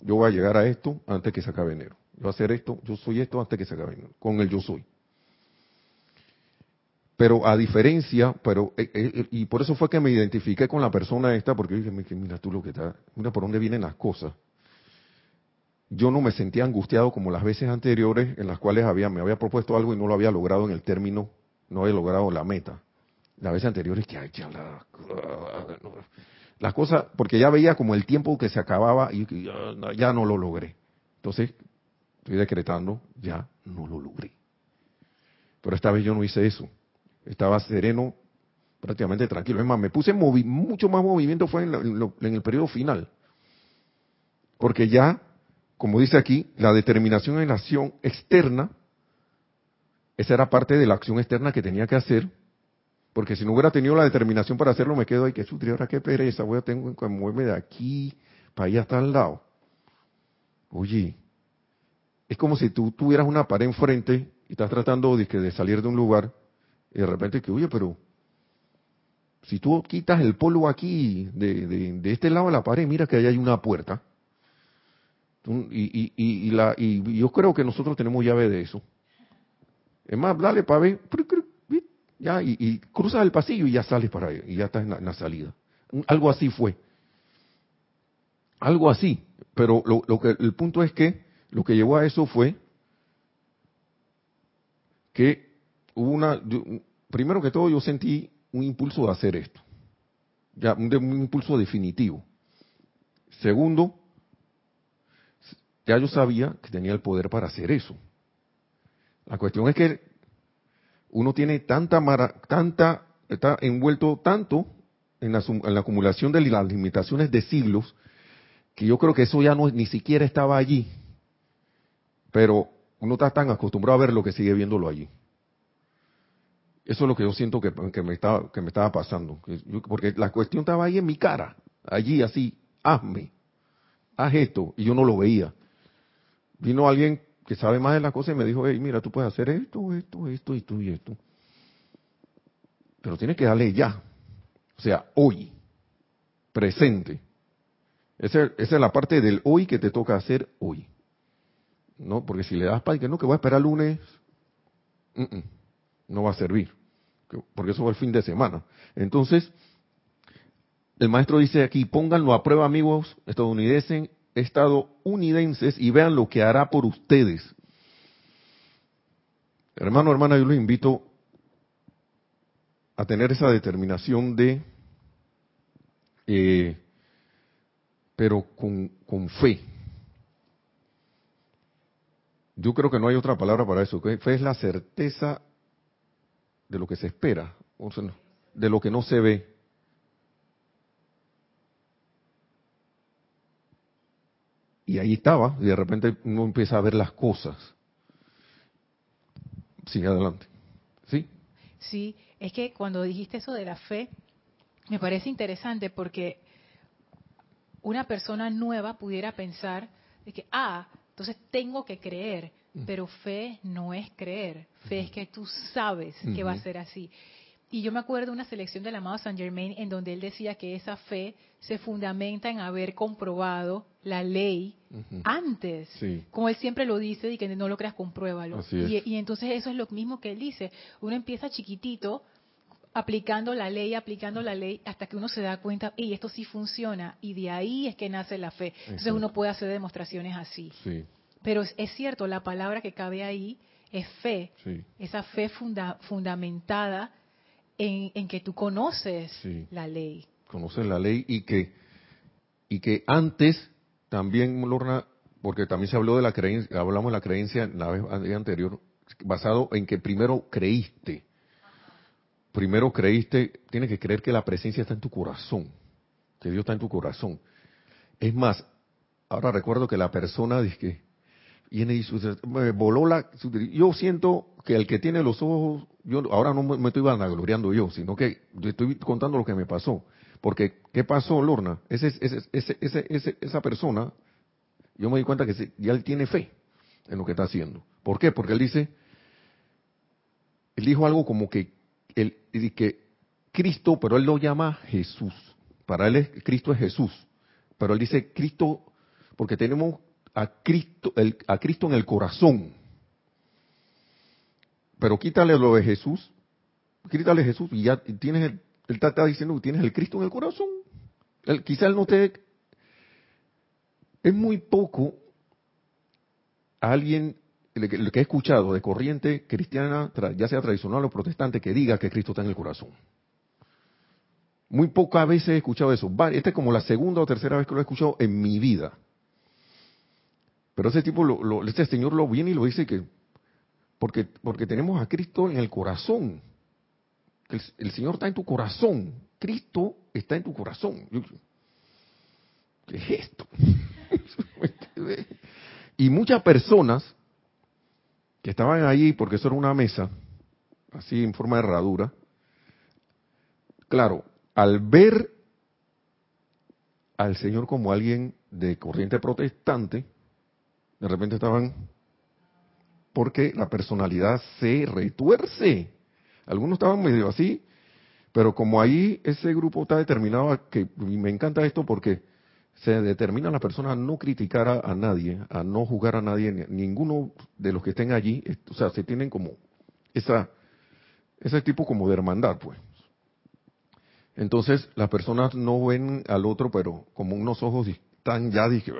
Yo voy a llegar a esto antes que se acabe enero. Yo voy a hacer esto, yo soy esto antes que se acabe con el yo soy. Pero a diferencia, pero eh, eh, y por eso fue que me identifiqué con la persona esta, porque dije, mira tú lo que está, mira por dónde vienen las cosas. Yo no me sentía angustiado como las veces anteriores en las cuales había, me había propuesto algo y no lo había logrado en el término no he logrado la meta. La vez anterior es que, ay, ya la, la cosa, porque ya veía como el tiempo que se acababa y ya, no lo logré. Entonces, estoy decretando, ya no lo logré. Pero esta vez yo no hice eso. Estaba sereno, prácticamente tranquilo. Es más, me puse mucho más movimiento fue en, en el periodo final. Porque ya, como dice aquí, la determinación en la acción externa esa era parte de la acción externa que tenía que hacer, Porque si no hubiera tenido la determinación para hacerlo, me quedo ahí, que chutri, ahora qué pereza, voy a tener que moverme de aquí para allá hasta al lado. Oye, es como si tú tuvieras una pared enfrente y estás tratando de, salir de un lugar y de repente que, oye, pero si tú quitas el polvo aquí de, de, este lado de la pared, mira que ahí hay una puerta. Y, y, la, y yo creo que nosotros tenemos llave de eso. Es más, dale para ver, ya, y, cruzas el pasillo y ya sales para ahí, y ya estás en la, salida. Algo así fue. Algo así. Pero lo, lo que, el punto es que lo que llevó a eso fue que hubo una, primero que todo yo sentí un impulso de hacer esto, ya un, un impulso definitivo. Segundo, ya yo sabía que tenía el poder para hacer eso. La cuestión es que uno tiene tanta, tanta, está envuelto tanto en la, en la, acumulación de las limitaciones de siglos, que yo creo que eso ya no ni siquiera estaba allí. Pero uno está tan acostumbrado a ver lo que sigue viéndolo allí. Eso es lo que yo siento que, me, estaba, que me estaba pasando. Porque la cuestión estaba ahí en mi cara, allí así, hazme, haz esto, y yo no lo veía. Vino alguien que sabe más de las cosas y me dijo, hey, mira, tú puedes hacer esto, esto, esto, y tú y esto. Pero tienes que darle ya. O sea, hoy, presente. Esa, esa es la parte del hoy que te toca hacer hoy. ¿No? Porque si le das para que no, que voy a esperar lunes, no va a servir porque eso fue el fin de semana. Entonces, el maestro dice aquí, pónganlo a prueba amigos estadounidenses, estadounidenses y vean lo que hará por ustedes. Hermano, hermana, yo les invito a tener esa determinación de, eh, pero con, con fe. Yo creo que no hay otra palabra para eso. Fe es la certeza de lo que se espera, de lo que no se ve. Y ahí estaba, y de repente uno empieza a ver las cosas. Sigue adelante. ¿Sí? Sí, es que cuando dijiste eso de la fe, me parece interesante porque una persona nueva pudiera pensar de que, ah, entonces tengo que creer. Pero fe no es creer, fe es que tú sabes que va a ser así. Y yo me acuerdo de una selección del amado Saint Germain en donde él decía que esa fe se fundamenta en haber comprobado la ley antes. Como él siempre lo dice, y que no lo creas, compruébalo. Y, y, entonces eso es lo mismo que él dice. Uno empieza chiquitito aplicando la ley, aplicando la ley, hasta que uno se da cuenta, y esto sí funciona. Y de ahí es que nace la fe. Entonces uno puede hacer demostraciones así. Sí. Pero es, cierto, la palabra que cabe ahí es fe. Esa fe fundamentada en, que tú conoces la ley. Conoces la ley y que, y que antes también, Lorna, porque también se habló de la creencia, hablamos de la creencia en la vez anterior, basado en que primero creíste. Primero creíste, tienes que creer que la presencia está en tu corazón, que Dios está en tu corazón. Es más, ahora recuerdo que la persona dice y me voló la... Yo siento que el que tiene los ojos, yo ahora no me estoy vanagloriando yo, sino que estoy contando lo que me pasó. Porque, ¿qué pasó, Lorna? Ese, ese, esa persona, yo me di cuenta que ya él tiene fe en lo que está haciendo. ¿Por qué? Porque él dice, él dijo algo como que, él, que Cristo, pero él lo llama Jesús. Para él es, Cristo es Jesús. Pero él dice Cristo, porque tenemos a Cristo, a Cristo en el corazón. Pero quítale lo de Jesús, quítale Jesús y ya tienes, el, él está diciendo que tienes el Cristo en el corazón. Él, quizá él no te... Es muy poco alguien que he escuchado de corriente cristiana, ya sea tradicional o protestante, que diga que Cristo está en el corazón. Muy pocas veces he escuchado eso. Esta es como la segunda o tercera vez que lo he escuchado en mi vida. Pero ese tipo, lo, este señor lo viene y lo dice que porque, porque tenemos a Cristo en el corazón. El, Señor está en tu corazón. Cristo está en tu corazón. ¿Qué es esto? *laughs* y muchas personas estaban allí, porque eso era una mesa, así en forma de herradura, claro, al ver al Señor como alguien de corriente protestante, de repente estaban, porque la personalidad se retuerce. Algunos estaban medio así, pero como ahí ese grupo está determinado a que, y me encanta esto porque se determina la persona a no criticar a, nadie, a no juzgar a nadie, ninguno de los que estén allí, o sea, se tienen como esa, ese tipo como de hermandad, pues. Entonces las personas no ven al otro, pero como unos ojos están ya dije,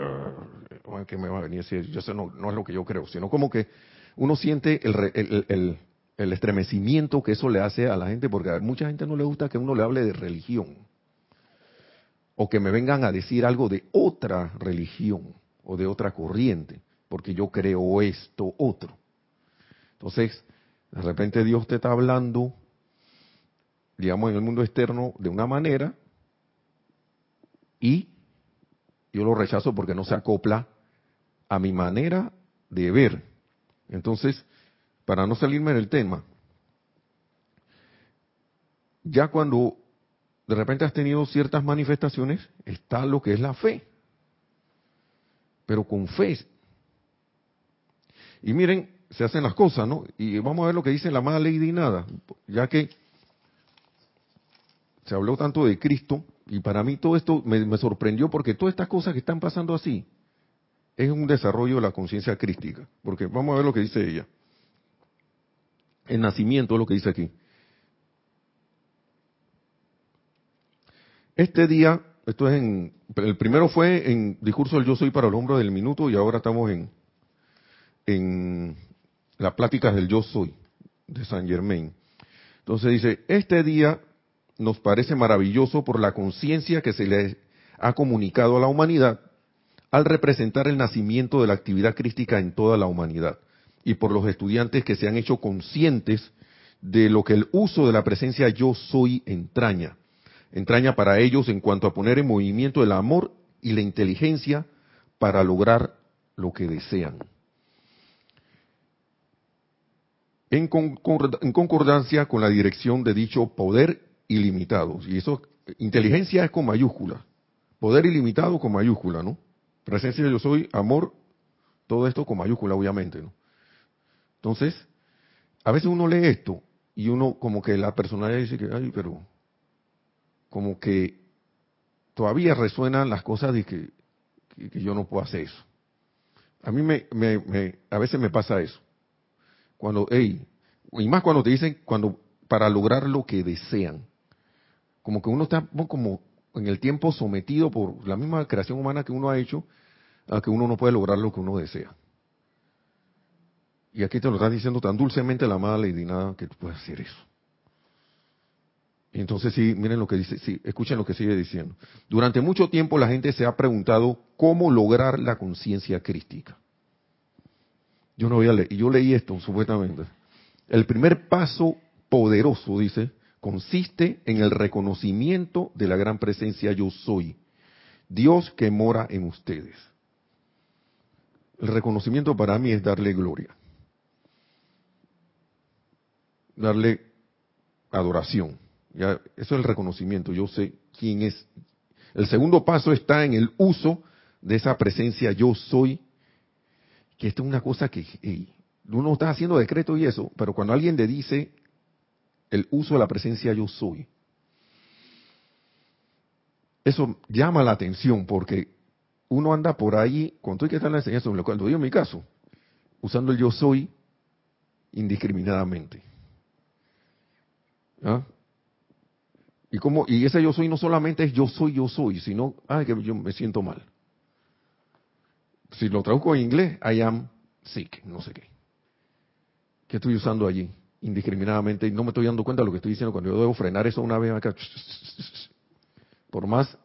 ¿qué me va a venir a decir? Yo sé, no, es lo que yo creo, sino como que uno siente el, el, el, estremecimiento que eso le hace a la gente, porque a mucha gente no le gusta que uno le hable de religión, o que me vengan a decir algo de otra religión o de otra corriente, porque yo creo esto otro. Entonces, de repente Dios te está hablando digamos, en el mundo externo de una manera y yo lo rechazo porque no se acopla a mi manera de ver. Entonces, para no salirme del tema, ya cuando de repente has tenido ciertas manifestaciones, está lo que es la fe. Pero con fe. Y miren, se hacen las cosas, ¿no? Y vamos a ver lo que dice la ley de nada, ya que se habló tanto de Cristo y para mí todo esto me, sorprendió porque todas estas cosas que están pasando así es un desarrollo de la conciencia crística. Porque vamos a ver lo que dice ella. El nacimiento es lo que dice aquí. Este día, esto es en, el primero fue en discurso del yo soy para el hombro del minuto y ahora estamos en, en las pláticas del yo soy de San Germain. Entonces dice, este día nos parece maravilloso por la conciencia que se le ha comunicado a la humanidad al representar el nacimiento de la actividad crística en toda la humanidad y por los estudiantes que se han hecho conscientes de lo que el uso de la presencia yo soy entraña. Entraña para ellos en cuanto a poner en movimiento el amor y la inteligencia para lograr lo que desean. En, concordancia con la dirección de dicho poder ilimitados. Y eso, inteligencia es con mayúscula. Poder ilimitado con mayúscula, ¿no? Presencia yo soy, amor, todo esto con mayúscula, obviamente, ¿no? Entonces, a veces uno lee esto y uno como que la personalidad dice que, ay, pero como que todavía resuenan las cosas de que, yo no puedo hacer eso. A mí me, me, a veces me pasa eso. Cuando, hey, y más cuando te dicen, cuando, para lograr lo que desean como que uno está como en el tiempo sometido por la misma creación humana que uno ha hecho a que uno no puede lograr lo que uno desea. Y aquí te lo está diciendo tan dulcemente la amada Lady Nada que tú puedes hacer eso. Entonces sí, miren lo que dice, sí, escuchen lo que sigue diciendo. Durante mucho tiempo la gente se ha preguntado cómo lograr la conciencia crística. Yo no voy a leer, y yo leí esto supuestamente. El primer paso poderoso, dice, consiste en el reconocimiento de la gran presencia yo soy, Dios que mora en ustedes. El reconocimiento para mí es darle gloria, darle adoración. Ya, eso es el reconocimiento, yo sé quién es. El segundo paso está en el uso de esa presencia yo soy, que esto es una cosa que uno está haciendo decreto y eso, pero cuando alguien le dice el uso de la presencia yo soy. Eso llama la atención porque uno anda por ahí, cuando hay que estar en la enseñanza, cuando digo en mi caso, usando el yo soy indiscriminadamente. ¿Ah? Y como y ese yo soy no solamente es yo soy, yo soy, sino, ay, que yo me siento mal. Si lo traduzco en inglés, I am sick, no sé qué. ¿Qué estoy usando allí? indiscriminadamente y no me estoy dando cuenta de lo que estoy diciendo cuando yo debo frenar eso una vez acá. Por más,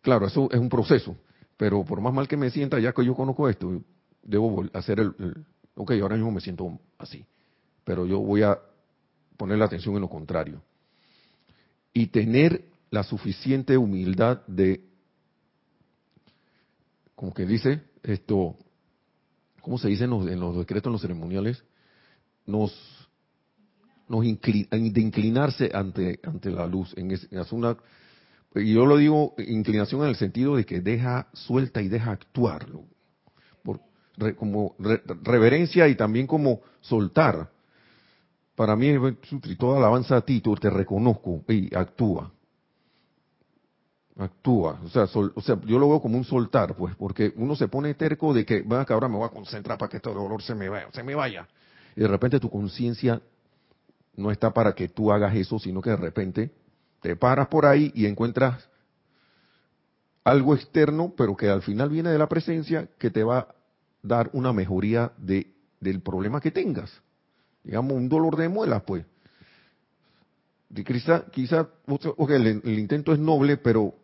claro, eso es un proceso, pero por más mal que me sienta, ya que yo conozco esto, debo hacer el, ok, ahora mismo me siento así, pero yo voy a poner la atención en lo contrario. Y tener la suficiente humildad de, como que dice esto, ¿cómo se dice en los, en los decretos, en los ceremoniales? nos nos de inclinarse ante, ante la luz. En, una, y yo lo digo inclinación en el sentido de que deja suelta y deja actuarlo. Por, como reverencia y también como soltar. Para mí, toda alabanza a ti, te reconozco y actúa. Actúa. O sea, o sea, yo lo veo como un soltar, pues, porque uno se pone terco de que, va que ahora me voy a concentrar para que este dolor se me vaya, se me vaya. Y de repente tu conciencia no está para que tú hagas eso, sino que de repente te paras por ahí y encuentras algo externo, pero que al final viene de la presencia que te va a dar una mejoría de, del problema que tengas. Digamos, un dolor de muelas, pues. Quizá, quizá el, intento es noble, pero,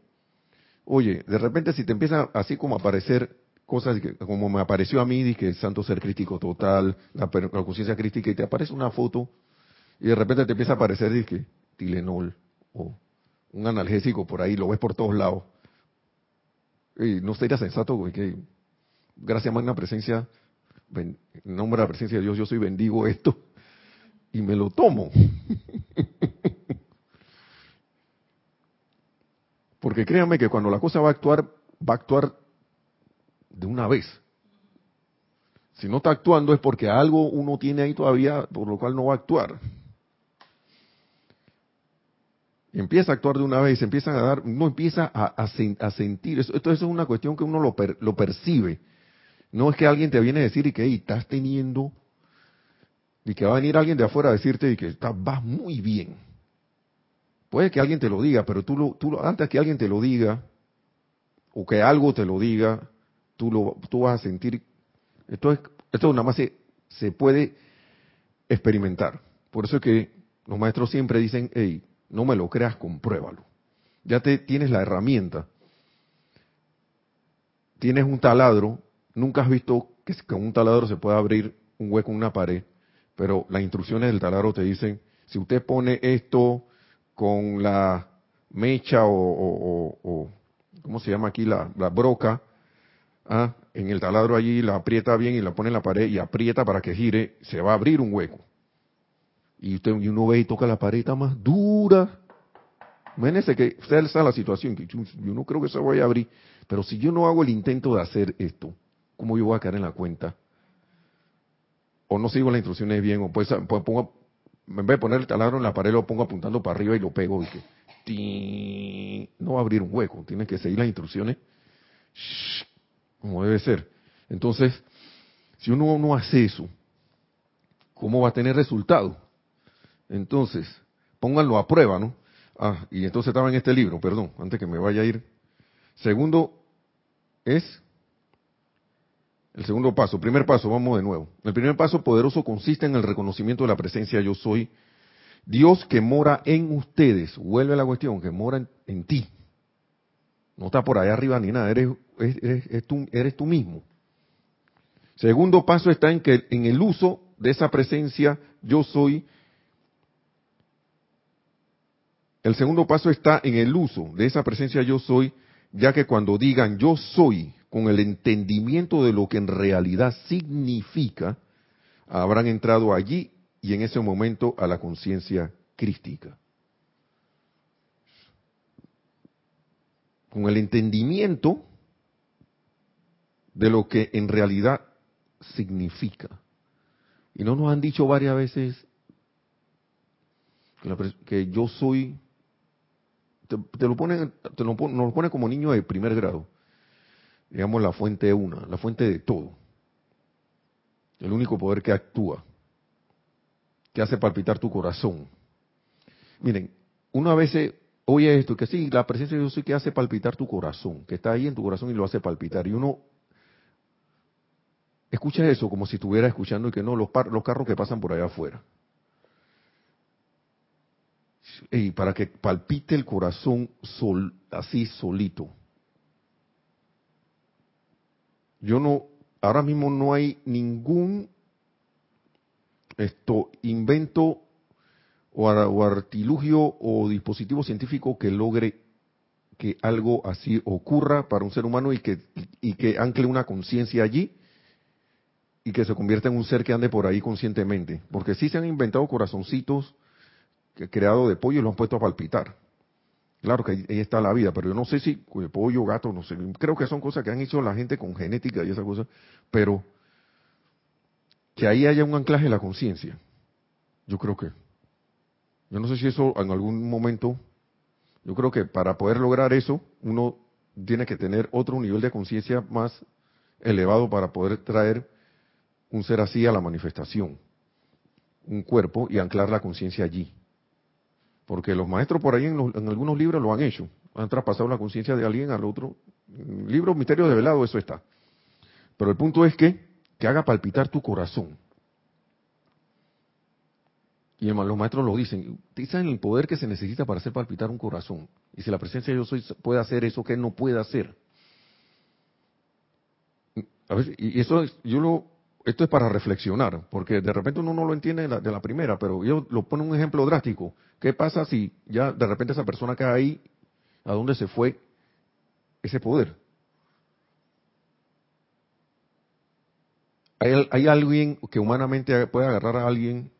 oye, de repente si te empieza así como a aparecer cosas como me apareció a mí, que santo ser crítico total, la, la conciencia crítica, y te aparece una foto y de repente te empieza a aparecer dije, Tilenol o un analgésico por ahí, lo ves por todos lados. Y no sería sensato que gracias a magna presencia, en nombre de la presencia de Dios, yo soy bendigo esto y me lo tomo. *laughs* Porque créanme que cuando la cosa va a actuar, va a actuar de una vez. Si no está actuando es porque algo uno tiene ahí todavía por lo cual no va a actuar empieza a actuar de una vez, se empiezan a dar, uno empieza a, sentir, esto, es una cuestión que uno lo, lo, percibe. No es que alguien te viene a decir y que estás teniendo, y que va a venir alguien de afuera a decirte y que estás, vas muy bien. Puede que alguien te lo diga, pero tú, lo, tú antes que alguien te lo diga, o que algo te lo diga, tú, lo, tú vas a sentir, esto es, esto nada más se, se puede experimentar. Por eso es que los maestros siempre dicen, hey, no me lo creas, compruébalo. Ya te tienes la herramienta. Tienes un taladro, nunca has visto que con un taladro se puede abrir un hueco en una pared, pero las instrucciones del taladro te dicen, si usted pone esto con la mecha o, ¿cómo se llama aquí? La, broca, ¿ah? en el taladro allí la aprieta bien y la pone en la pared y aprieta para que gire, se va a abrir un hueco y, usted, y uno ve y toca la pared más dura. Imagínense que usted en la situación, que yo, no creo que se vaya a abrir, pero si yo no hago el intento de hacer esto, ¿cómo yo voy a caer en la cuenta? O no sigo las instrucciones bien, o pues, pues pongo, en vez de poner el taladro en la pared, lo pongo apuntando para arriba y lo pego y que no va a abrir un hueco, tiene que seguir las instrucciones como debe ser. Entonces, si uno no hace eso, ¿cómo va a tener resultado? Entonces, pónganlo a prueba, ¿no? Ah, y entonces estaba en este libro, perdón, antes que me vaya a ir. Segundo es el segundo paso. Primer paso, vamos de nuevo. El primer paso poderoso consiste en el reconocimiento de la presencia yo soy. Dios que mora en ustedes. Vuelve a la cuestión, que mora en, ti. No está por allá arriba ni nada, eres, eres, tú, eres tú mismo. Segundo paso está en que en el uso de esa presencia yo soy El segundo paso está en el uso de esa presencia yo soy, ya que cuando digan yo soy con el entendimiento de lo que en realidad significa, habrán entrado allí y en ese momento a la conciencia crística. Con el entendimiento de lo que en realidad significa. Y no nos han dicho varias veces que, yo soy te, lo ponen, te lo, nos lo pone como niño de primer grado. Digamos la fuente de una, la fuente de todo. El único poder que actúa, que hace palpitar tu corazón. Miren, una vez oye esto, que sí, la presencia de Dios sí que hace palpitar tu corazón, que está ahí en tu corazón y lo hace palpitar. Y uno escucha eso como si estuviera escuchando y que no, los, los carros que pasan por allá afuera y para que palpite el corazón sol, así solito. Yo no, ahora mismo no hay ningún esto invento o, artilugio o dispositivo científico que logre que algo así ocurra para un ser humano y que, y que ancle una conciencia allí y que se convierta en un ser que ande por ahí conscientemente. Porque sí se han inventado corazoncitos creados de pollo y lo han puesto a palpitar. Claro que ahí, está la vida, pero yo no sé si pollo, gato, no sé. Creo que son cosas que han hecho la gente con genética y esas cosas, pero que ahí haya un anclaje de la conciencia. Yo creo que. Yo no sé si eso en algún momento. Yo creo que para poder lograr eso, uno tiene que tener otro nivel de conciencia más elevado para poder traer un ser así a la manifestación, un cuerpo y anclar la conciencia allí. Porque los maestros por ahí en, algunos libros lo han hecho, han traspasado la conciencia de alguien al otro. Libro Misterio de Velado, eso está. Pero el punto es que, que haga palpitar tu corazón. Y los maestros lo dicen, dicen el poder que se necesita para hacer palpitar un corazón. Y si la presencia de yo soy puede hacer eso que él no puede hacer. A y eso yo lo esto es para reflexionar, porque de repente uno no lo entiende de la, primera, pero yo lo pongo un ejemplo drástico. ¿Qué pasa si ya de repente esa persona cae ahí? ¿A dónde se fue ese poder? ¿Hay, hay alguien que humanamente puede agarrar a alguien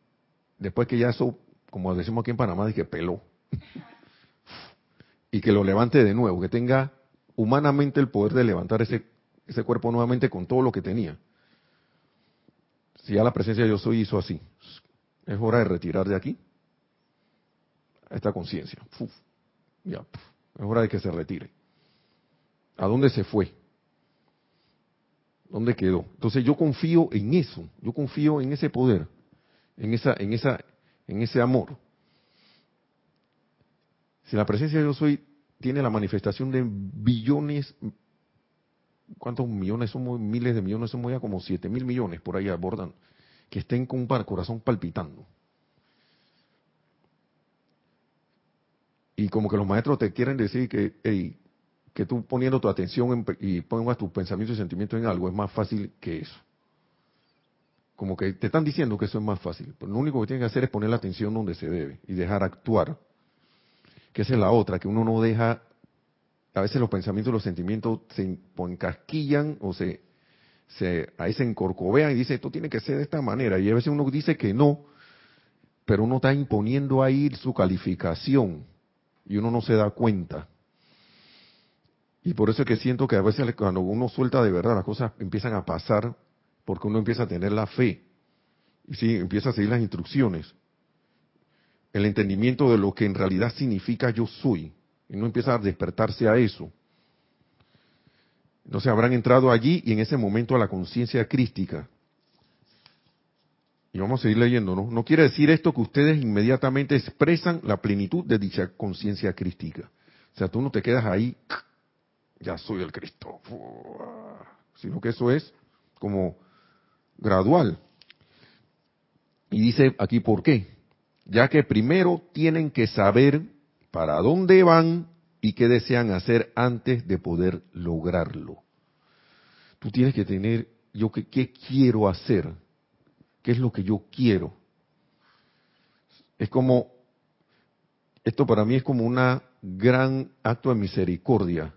después que ya eso, como decimos aquí en Panamá, de que peló, *laughs* y que lo levante de nuevo, que tenga humanamente el poder de levantar ese, ese cuerpo nuevamente con todo lo que tenía? Si ya la presencia de yo soy hizo así, es hora de retirar de aquí esta conciencia. Ya, es hora de que se retire. ¿A dónde se fue? ¿Dónde quedó? Entonces yo confío en eso, yo confío en ese poder, en esa, en esa, en ese amor. Si la presencia de yo soy tiene la manifestación de billones, ¿cuántos millones somos? Miles de millones, somos ya como siete mil millones por ahí abordan, que estén con un corazón palpitando. Y como que los maestros te quieren decir que, que tú poniendo tu atención y pongas tus pensamientos y sentimientos en algo es más fácil que eso. Como que te están diciendo que eso es más fácil. Pero lo único que tienes que hacer es poner la atención donde se debe y dejar actuar. Que esa es la otra, que uno no deja a veces los pensamientos los sentimientos se encasquillan o se, se, ahí se encorcovean y dice, esto tiene que ser de esta manera. Y a veces uno dice que no, pero uno está imponiendo ahí su calificación y uno no se da cuenta. Y por eso es que siento que a veces cuando uno suelta de verdad las cosas empiezan a pasar porque uno empieza a tener la fe y sí, empieza a seguir las instrucciones. El entendimiento de lo que en realidad significa yo soy y no empieza a despertarse a eso. Entonces habrán entrado allí y en ese momento a la conciencia crística. Y vamos a seguir leyendo, ¿no? No quiere decir esto que ustedes inmediatamente expresan la plenitud de dicha conciencia crística. O sea, tú no te quedas ahí, ya soy el Cristo, sino que eso es como gradual. Y dice aquí por qué. Ya que primero tienen que saber para dónde van y qué desean hacer antes de poder lograrlo. Tú tienes que tener, yo qué, qué quiero hacer, qué es lo que yo quiero. Es como, esto para mí es como un gran acto de misericordia,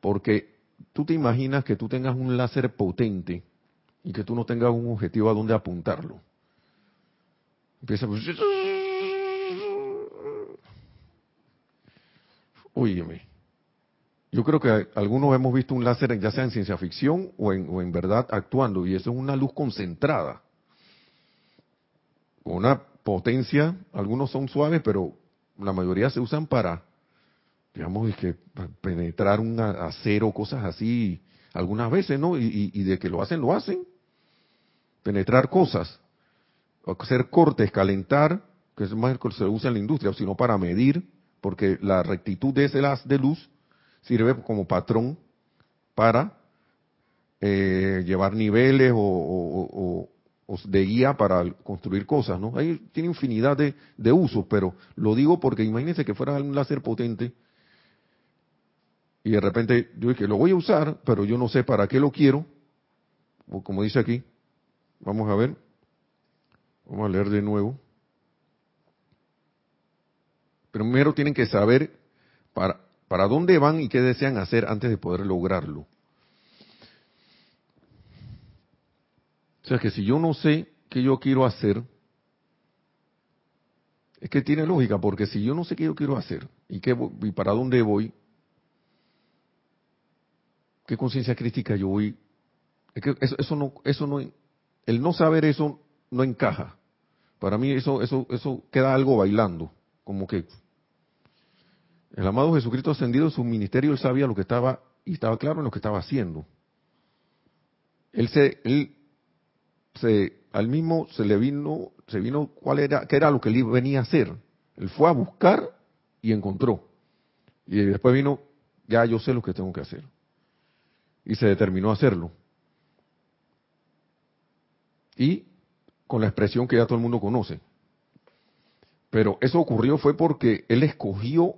porque tú te imaginas que tú tengas un láser potente y que tú no tengas un objetivo a dónde apuntarlo. Empieza pues, Óyeme. Yo creo que algunos hemos visto un láser ya sea en ciencia ficción o en, o en verdad actuando, y eso es una luz concentrada. Con una potencia, algunos son suaves, pero la mayoría se usan para, digamos, penetrar un acero, cosas así, algunas veces, ¿no? Y, y, de que lo hacen, lo hacen. Penetrar cosas, hacer cortes, calentar, que es más que se usa en la industria, sino para medir porque la rectitud de ese haz de luz sirve como patrón para eh, llevar niveles o, de guía para construir cosas, ¿no? Ahí tiene infinidad de, usos, pero lo digo porque imagínense que fuera un láser potente y de repente yo dije, lo voy a usar, pero yo no sé para qué lo quiero, como dice aquí, vamos a ver, vamos a leer de nuevo. Primero tienen que saber para, para dónde van y qué desean hacer antes de poder lograrlo. sea que si yo no sé qué yo quiero hacer, es que tiene lógica, porque si yo no sé qué yo quiero hacer y, qué, y para dónde voy, qué conciencia crítica yo voy, es que eso, eso, no, eso no, el no saber eso no encaja. Para mí eso, eso, eso queda algo bailando, como que el amado Jesucristo ascendido en su ministerio, él sabía lo que estaba y estaba claro en lo que estaba haciendo. Él se, él se, al mismo se le vino, se vino cuál era, qué era lo que él venía a hacer. Él fue a buscar y encontró. Y después vino, ya yo sé lo que tengo que hacer. Y se determinó a hacerlo. Y con la expresión que ya todo el mundo conoce. Pero eso ocurrió fue porque él escogió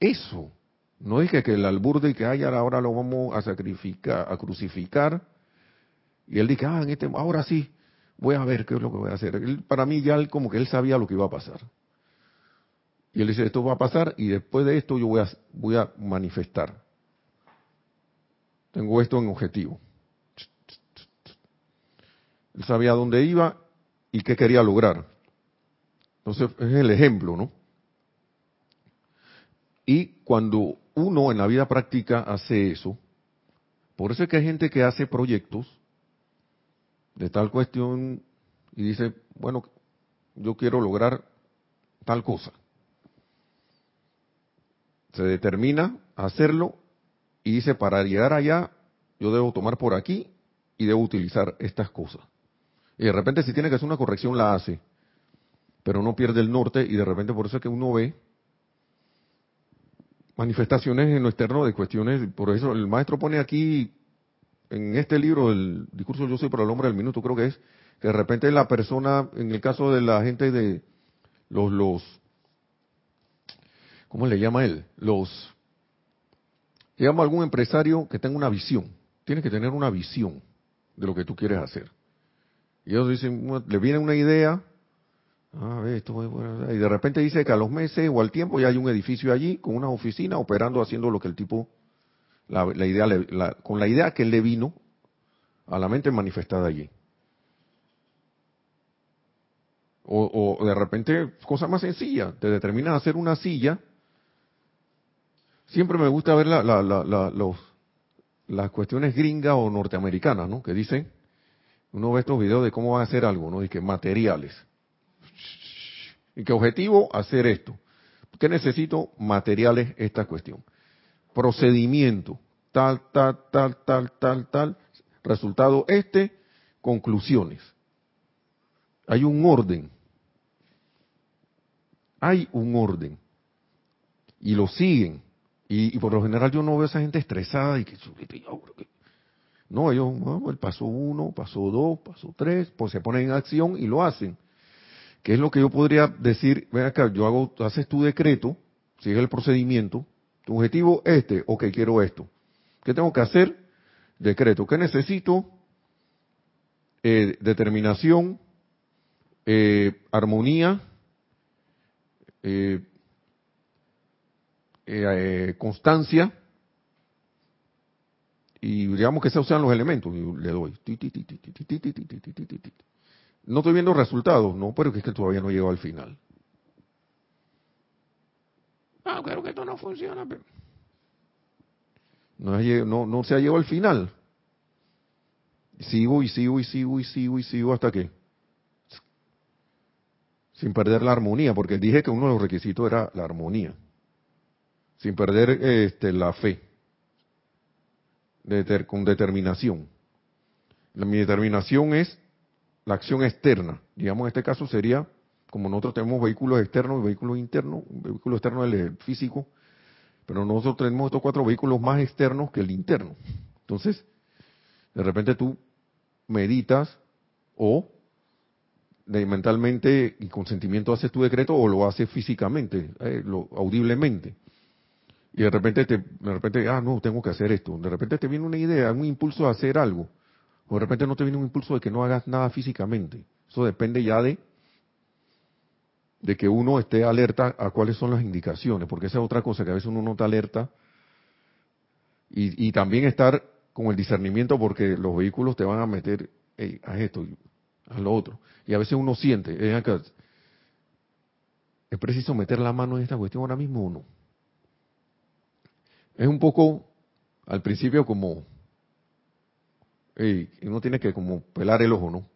eso. No dije que el albur de que ay, ahora lo vamos a sacrificar, a crucificar. Y él dije, ah, en este, ahora sí, voy a ver qué es lo que voy a hacer. para mí ya él, como que él sabía lo que iba a pasar. Y él dice, esto va a pasar y después de esto yo voy a, voy a manifestar. Tengo esto en objetivo. Él sabía dónde iba y qué quería lograr. Entonces, es el ejemplo, ¿no? Y cuando uno en la vida práctica hace eso, por eso es que hay gente que hace proyectos de tal cuestión y dice, bueno, yo quiero lograr tal cosa. Se determina hacerlo y dice, para llegar allá, yo debo tomar por aquí y debo utilizar estas cosas. Y de repente si tiene que hacer una corrección, la hace. Pero no pierde el norte y de repente por eso es que uno ve manifestaciones en lo externo de cuestiones, por eso el maestro pone aquí en este libro, el discurso Yo soy para el hombre del minuto, creo que es, que de repente la persona, en el caso de la gente de los, los, ¿cómo le llama él? Los, llama algún empresario que tenga una visión, tiene que tener una visión de lo que tú quieres hacer. Y ellos dicen, le viene una idea, Ah, esto y de repente dice que a los meses o al tiempo ya hay un edificio allí con una oficina operando, haciendo lo que el tipo, la, idea, con la idea que le vino a la mente manifestada allí. O, de repente, cosa más sencilla, te determinas a hacer una silla. Siempre me gusta ver la, los, las cuestiones gringas o norteamericanas, ¿no? Que dicen, uno ve estos videos de cómo van a hacer algo, ¿no? Y que materiales ¿Y qué objetivo? Hacer esto. ¿Qué necesito? Materiales, esta cuestión. Procedimiento, tal, tal, tal, tal, tal, tal. Resultado este, conclusiones. Hay un orden. Hay un orden. Y lo siguen. Y, por lo general yo no veo a esa gente estresada y que... No, ellos, el paso uno, paso dos, paso tres, pues se ponen en acción y lo hacen. ¿Qué es lo que yo podría decir? Ven acá, yo hago, haces tu decreto, sigue el procedimiento, tu objetivo este, ok, quiero esto. ¿Qué tengo que hacer? Decreto. ¿Qué necesito? Eh, determinación, eh, armonía, eh, constancia, y digamos que esos sean los elementos, y le doy no estoy viendo resultados, no, pero es que todavía no llegó al final. Ah, claro que esto no funciona. Pero... No, no, se ha llegado al final. Sigo y sigo y sigo y sigo y sigo hasta que. Sin perder la armonía, porque dije que uno de los requisitos era la armonía. Sin perder este, la fe. con determinación. mi determinación es la acción externa. Digamos, en este caso sería, como nosotros tenemos vehículos externos y vehículos internos, un vehículo externo es el físico, pero nosotros tenemos estos cuatro vehículos más externos que el interno. Entonces, de repente tú meditas o mentalmente y con sentimiento haces tu decreto o lo haces físicamente, eh, lo, audiblemente. Y de repente, te, de repente, ah, no, tengo que hacer esto. De repente te viene una idea, un impulso a hacer algo. O de repente no te viene un impulso de que no hagas nada físicamente. Eso depende ya de, de que uno esté alerta a cuáles son las indicaciones, porque esa es otra cosa que a veces uno no está alerta. Y, también estar con el discernimiento porque los vehículos te van a meter, hey, haz esto, a lo otro. Y a veces uno siente, es preciso meter la mano en esta cuestión ahora mismo o no. Es un poco, al principio como, uno tiene que como pelar el ojo, ¿no?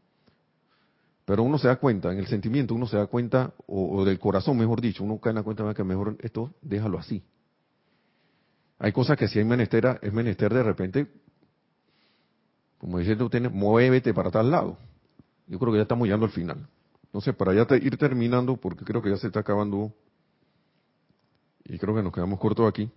Pero uno se da cuenta, en el sentimiento uno se da cuenta, o, del corazón mejor dicho, uno cae en la cuenta de que mejor esto déjalo así. Hay cosas que si hay menester, es menester de repente, como dice tú, tienes, muévete para tal lado. Yo creo que ya estamos llegando al final. Entonces, para ya ir terminando, porque creo que ya se está acabando, y creo que nos quedamos cortos aquí.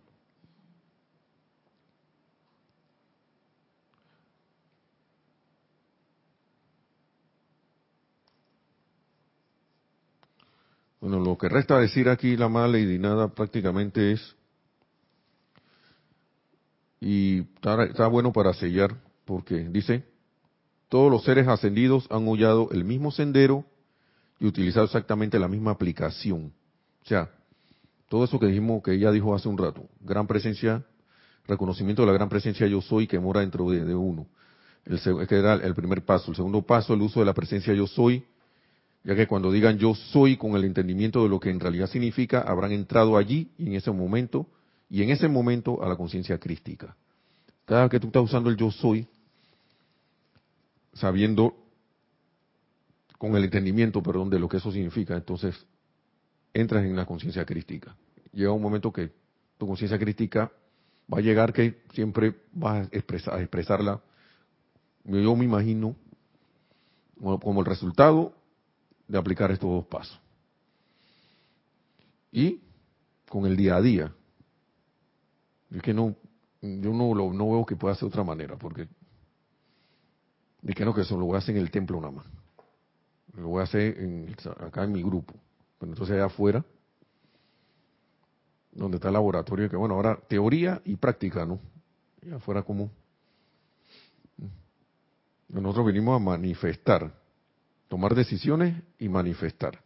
Bueno, lo que resta decir aquí la mala y nada prácticamente es, y está, bueno para sellar, porque dice, todos los seres ascendidos han hollado el mismo sendero y utilizado exactamente la misma aplicación. O sea, todo eso que dijimos, que ella dijo hace un rato, gran presencia, reconocimiento de la gran presencia yo soy que mora dentro de, uno. El, que era el primer paso. El segundo paso, el uso de la presencia yo soy ya que cuando digan yo soy con el entendimiento de lo que en realidad significa, habrán entrado allí y en ese momento, y en ese momento a la conciencia crística. Cada vez que tú estás usando el yo soy, sabiendo con el entendimiento, perdón, de lo que eso significa, entonces entras en la conciencia crística. Llega un momento que tu conciencia crística va a llegar que siempre vas a, expresar, a expresarla, yo me imagino, como el resultado de aplicar estos dos pasos. Y con el día a día. Es que no, yo no, lo, no veo que pueda ser de otra manera, porque de que no, que eso lo voy a hacer en el templo nada más. Lo voy a hacer en, acá en mi grupo. Pero entonces allá afuera, donde está el laboratorio, que bueno, ahora teoría y práctica, ¿no? Y afuera como... Nosotros venimos a manifestar tomar decisiones y manifestar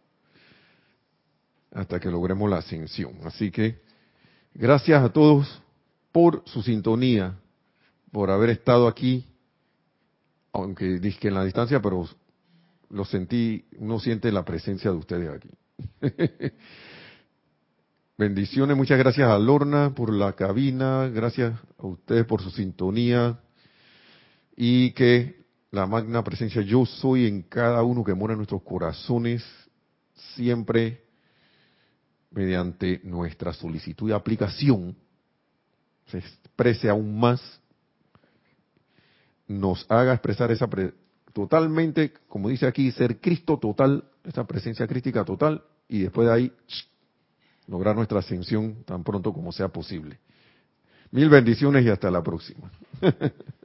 hasta que logremos la ascensión. Así que gracias a todos por su sintonía, por haber estado aquí, aunque dije en la distancia, pero lo sentí, uno siente la presencia de ustedes aquí. *laughs* Bendiciones, muchas gracias a Lorna por la cabina, gracias a ustedes por su sintonía y que la magna presencia yo soy en cada uno que mora en nuestros corazones, siempre mediante nuestra solicitud y aplicación, se exprese aún más, nos haga expresar esa totalmente, como dice aquí, ser Cristo total, esa presencia crítica total, y después de ahí lograr nuestra ascensión tan pronto como sea posible. Mil bendiciones y hasta la próxima. *laughs*